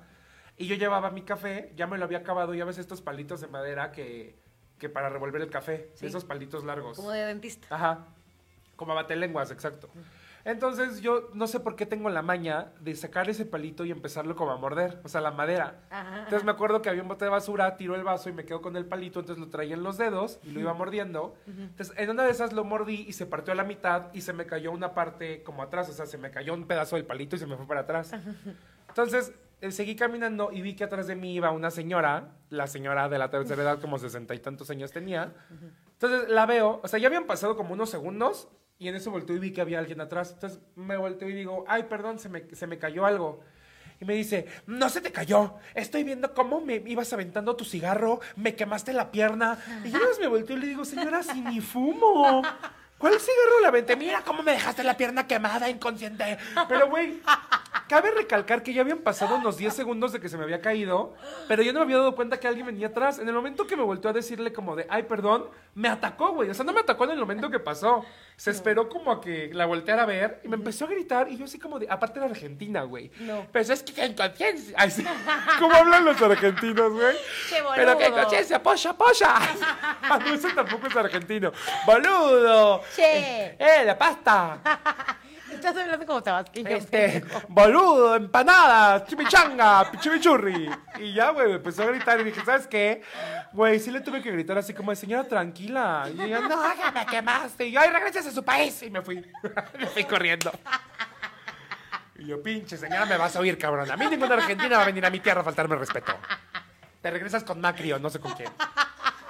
[SPEAKER 1] Y yo llevaba mi café, ya me lo había acabado. Ya ves estos palitos de madera que, que para revolver el café.
[SPEAKER 2] Sí.
[SPEAKER 1] Esos palitos largos.
[SPEAKER 2] Como de dentista.
[SPEAKER 1] Ajá. Como batelenguas, exacto. Entonces yo no sé por qué tengo la maña de sacar ese palito y empezarlo como a morder, o sea, la madera.
[SPEAKER 2] Ajá,
[SPEAKER 1] Entonces me acuerdo que había un bote de basura, tiro el vaso y me quedo con el palito, entonces lo traía en los dedos y lo iba mordiendo. Entonces en una de esas lo mordí y se partió a la mitad y se me cayó una parte como atrás, o sea, se me cayó un pedazo del palito y se me fue para atrás. Entonces eh, seguí caminando y vi que atrás de mí iba una señora, la señora de la tercera edad, como sesenta y tantos años tenía. Entonces la veo, o sea, ya habían pasado como unos segundos y en eso volteo y vi que había alguien atrás. Entonces me volteo y digo, ay, perdón, se me, se me cayó algo. Y me dice, no se te cayó, estoy viendo cómo me ibas aventando tu cigarro, me quemaste la pierna. Y yo me volteo y le digo, señora, si ni fumo. ¿Cuál cigarro la aventé? Mira cómo me dejaste la pierna quemada, inconsciente. Pero, güey, cabe recalcar que ya habían pasado unos 10 segundos de que se me había caído, pero yo no me había dado cuenta que alguien venía atrás. En el momento que me volteó a decirle como de, ay, perdón, me atacó, güey. O sea, no me atacó en el momento que pasó. Se esperó como a que la volteara a ver y me empezó a gritar y yo así como de, aparte era argentina, güey.
[SPEAKER 2] No.
[SPEAKER 1] Pero es que qué inconsciencia. Ay, sí. ¿Cómo hablan los argentinos, güey?
[SPEAKER 2] Che,
[SPEAKER 1] Pero qué
[SPEAKER 2] boludo.
[SPEAKER 1] inconsciencia, polla, polla. Ah, no, ese tampoco es argentino. Boludo.
[SPEAKER 2] Che.
[SPEAKER 1] Eh, eh, la pasta.
[SPEAKER 2] Estás hablando como tabasqueño.
[SPEAKER 1] Este, boludo, empanadas, chimichanga, chimichurri. Y ya, güey, me empezó a gritar y dije, ¿sabes qué? Güey, sí le tuve que gritar así como, señora, tranquila. Y ella, no, ya me quemaste. Y yo, ay, regreses a su país. Y me fui, me fui corriendo. Y yo, pinche señora, me vas a oír, cabrón. A mí ninguna argentina va a venir a mi tierra a faltarme el respeto. Te regresas con Macri o no sé con quién.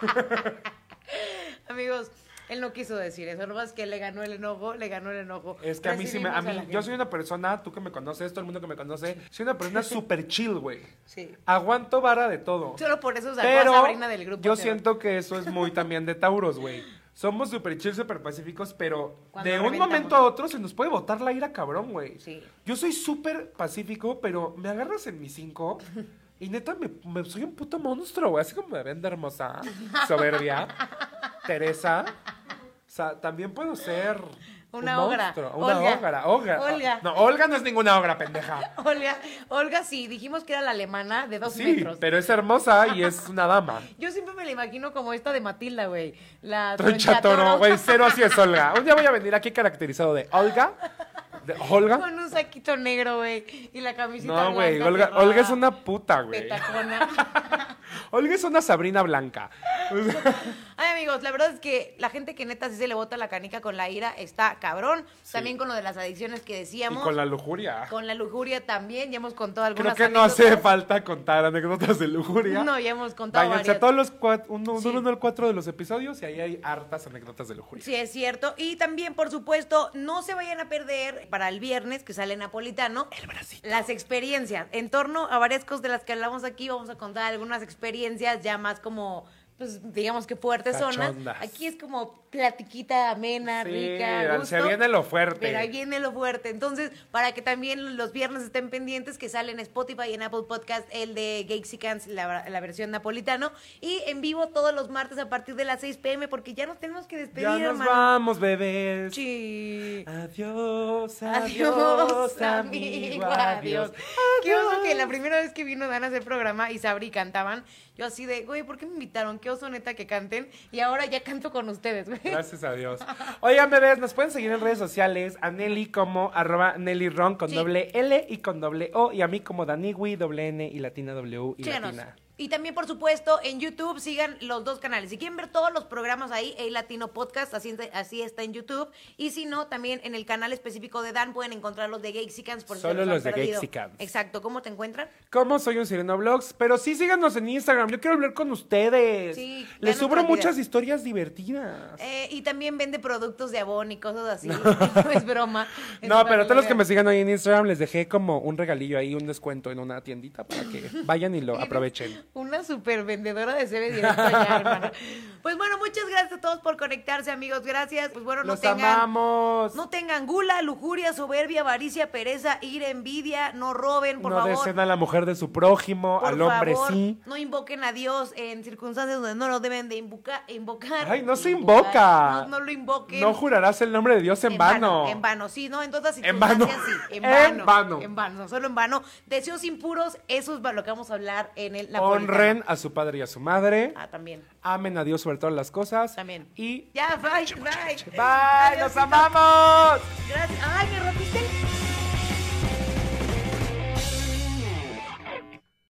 [SPEAKER 2] Amigos, Él no quiso decir eso, nomás que le ganó el enojo, le ganó el enojo.
[SPEAKER 1] Es que a mí sí me. A mí, yo soy una persona, tú que me conoces, todo el mundo que me conoce, soy una persona súper chill, güey.
[SPEAKER 2] Sí.
[SPEAKER 1] Aguanto vara de todo.
[SPEAKER 2] Solo por eso a
[SPEAKER 1] Pero
[SPEAKER 2] Sabrina del grupo.
[SPEAKER 1] yo siento que eso es muy también de Tauros, güey. Somos súper chill, súper pacíficos, pero
[SPEAKER 2] Cuando
[SPEAKER 1] de un momento a otro se nos puede botar la ira cabrón, güey.
[SPEAKER 2] Sí.
[SPEAKER 1] Yo soy súper pacífico, pero me agarras en mi cinco y neta me, me- soy un puto monstruo, güey. Así como me ven de hermosa, soberbia, Teresa. O sea, también puedo ser
[SPEAKER 2] Una
[SPEAKER 1] un
[SPEAKER 2] ogra.
[SPEAKER 1] monstruo, Una
[SPEAKER 2] Olga.
[SPEAKER 1] ogra. Olga.
[SPEAKER 2] Olga.
[SPEAKER 1] No, Olga no es ninguna ogra, pendeja.
[SPEAKER 2] Olga, Olga, sí, dijimos que era la alemana de dos
[SPEAKER 1] Sí,
[SPEAKER 2] metros.
[SPEAKER 1] pero es hermosa y es una dama.
[SPEAKER 2] Yo siempre me la imagino como esta de Matilda, güey. La
[SPEAKER 1] Tronchatoro, güey, cero así es Olga. Un día voy a venir aquí caracterizado de Olga. De Olga.
[SPEAKER 2] Con un saquito negro, güey. Y la camisita
[SPEAKER 1] No, güey, Olga, Olga es una puta, güey. Olga es una Sabrina Blanca.
[SPEAKER 2] Ay, amigos, la verdad es que la gente que neta sí se le bota la canica con la ira está cabrón. También con lo de las adicciones que
[SPEAKER 1] Y
[SPEAKER 2] decíamos.
[SPEAKER 1] con la lujuria.
[SPEAKER 2] Con la lujuria también. Ya hemos contado
[SPEAKER 1] Creo
[SPEAKER 2] algunas
[SPEAKER 1] que no hace falta contar anécdotas de lujuria.
[SPEAKER 2] No, ya hemos contado
[SPEAKER 1] Váyanse a
[SPEAKER 2] varias.
[SPEAKER 1] todos los cuatro, uno,
[SPEAKER 2] Sí.
[SPEAKER 1] uno al cuatro de los episodios y ahí hay hartas anécdotas de lujuria.
[SPEAKER 2] Sí, es cierto. Y también, por supuesto, no se vayan a perder para el viernes que sale Napolitano. Las experiencias. En torno a varias cosas de las que hablamos aquí, vamos a contar algunas experiencias ya más como. Pues digamos que fuertes zonas. Aquí es como platiquita amena,
[SPEAKER 1] Sí,
[SPEAKER 2] rica. a
[SPEAKER 1] se
[SPEAKER 2] gusto.
[SPEAKER 1] viene lo fuerte.
[SPEAKER 2] Pero ahí viene lo fuerte. Entonces, para que también los viernes estén pendientes, que sale en Spotify y en Apple Podcast el de Gexicans, la, la versión napolitano. Y en vivo todos los martes a partir de las 6 pm, porque ya nos tenemos que despedir,
[SPEAKER 1] Ya nos
[SPEAKER 2] hermano.
[SPEAKER 1] vamos, bebés.
[SPEAKER 2] Sí.
[SPEAKER 1] Adiós,
[SPEAKER 2] Adiós,
[SPEAKER 1] adiós,
[SPEAKER 2] amigo,
[SPEAKER 1] amigo,
[SPEAKER 2] adiós.
[SPEAKER 1] adiós.
[SPEAKER 2] Qué oso que la primera vez que vino Dan a hacer programa y Sabri cantaban, yo así de, güey, ¿por qué me invitaron? Qué oso neta que canten. Y ahora ya canto con ustedes, güey.
[SPEAKER 1] Gracias a Dios. Oigan, bebés, nos pueden seguir en redes sociales. A Nelly como arroba Nelly Ron con
[SPEAKER 2] Sí.
[SPEAKER 1] doble L y con doble O. Y a mí como Daniwi, doble N y latina W y latina.
[SPEAKER 2] Y también, por supuesto, en YouTube sigan los dos canales. Si quieren ver todos los programas ahí, El Latino Podcast, así, así está en YouTube. Y si no, también en el canal específico de Dan pueden encontrar los de Gexicans. Por si
[SPEAKER 1] Solo
[SPEAKER 2] se han
[SPEAKER 1] los de. Gexicans.
[SPEAKER 2] Exacto. ¿Cómo te encuentran?
[SPEAKER 1] Como soy un Sireno Vlogs, pero sí síganos en Instagram. Yo quiero hablar con ustedes.
[SPEAKER 2] Sí,
[SPEAKER 1] Les subo muchas historias divertidas.
[SPEAKER 2] Eh, y también vende productos de Avon y cosas así. No es broma. Es
[SPEAKER 1] No, pero todos los que me sigan ahí en Instagram les dejé como un regalillo ahí, un descuento en una tiendita para que vayan y lo aprovechen.
[SPEAKER 2] Una super vendedora de CB directo allá, hermana. Pues bueno, muchas gracias a todos por conectarse, amigos. Gracias. Pues bueno, no
[SPEAKER 1] Los
[SPEAKER 2] tengan.
[SPEAKER 1] amamos.
[SPEAKER 2] No tengan gula, lujuria, soberbia, avaricia, pereza, ira, envidia, no roben, por
[SPEAKER 1] no
[SPEAKER 2] favor.
[SPEAKER 1] deseen a la mujer de su prójimo,
[SPEAKER 2] Por
[SPEAKER 1] al hombre
[SPEAKER 2] favor,
[SPEAKER 1] sí.
[SPEAKER 2] No invoquen a Dios en circunstancias donde no lo deben de invoca- invocar.
[SPEAKER 1] Ay, no se invoca.
[SPEAKER 2] No, no lo invoquen.
[SPEAKER 1] No jurarás el nombre de Dios en, vano.
[SPEAKER 2] En vano, sí, ¿no? En todas las
[SPEAKER 1] En vano.
[SPEAKER 2] sí. En
[SPEAKER 1] En
[SPEAKER 2] vano.
[SPEAKER 1] vano.
[SPEAKER 2] En vano, solo en vano. Deseos impuros, eso es lo que vamos a hablar en el napolitano.
[SPEAKER 1] Honren a su padre y a su madre.
[SPEAKER 2] Ah, también.
[SPEAKER 1] Amen a Dios sobre todas las cosas.
[SPEAKER 2] También.
[SPEAKER 1] Y
[SPEAKER 2] Ya, bye, bye.
[SPEAKER 1] bye, los amamos.
[SPEAKER 2] Gracias. Ay, me rompiste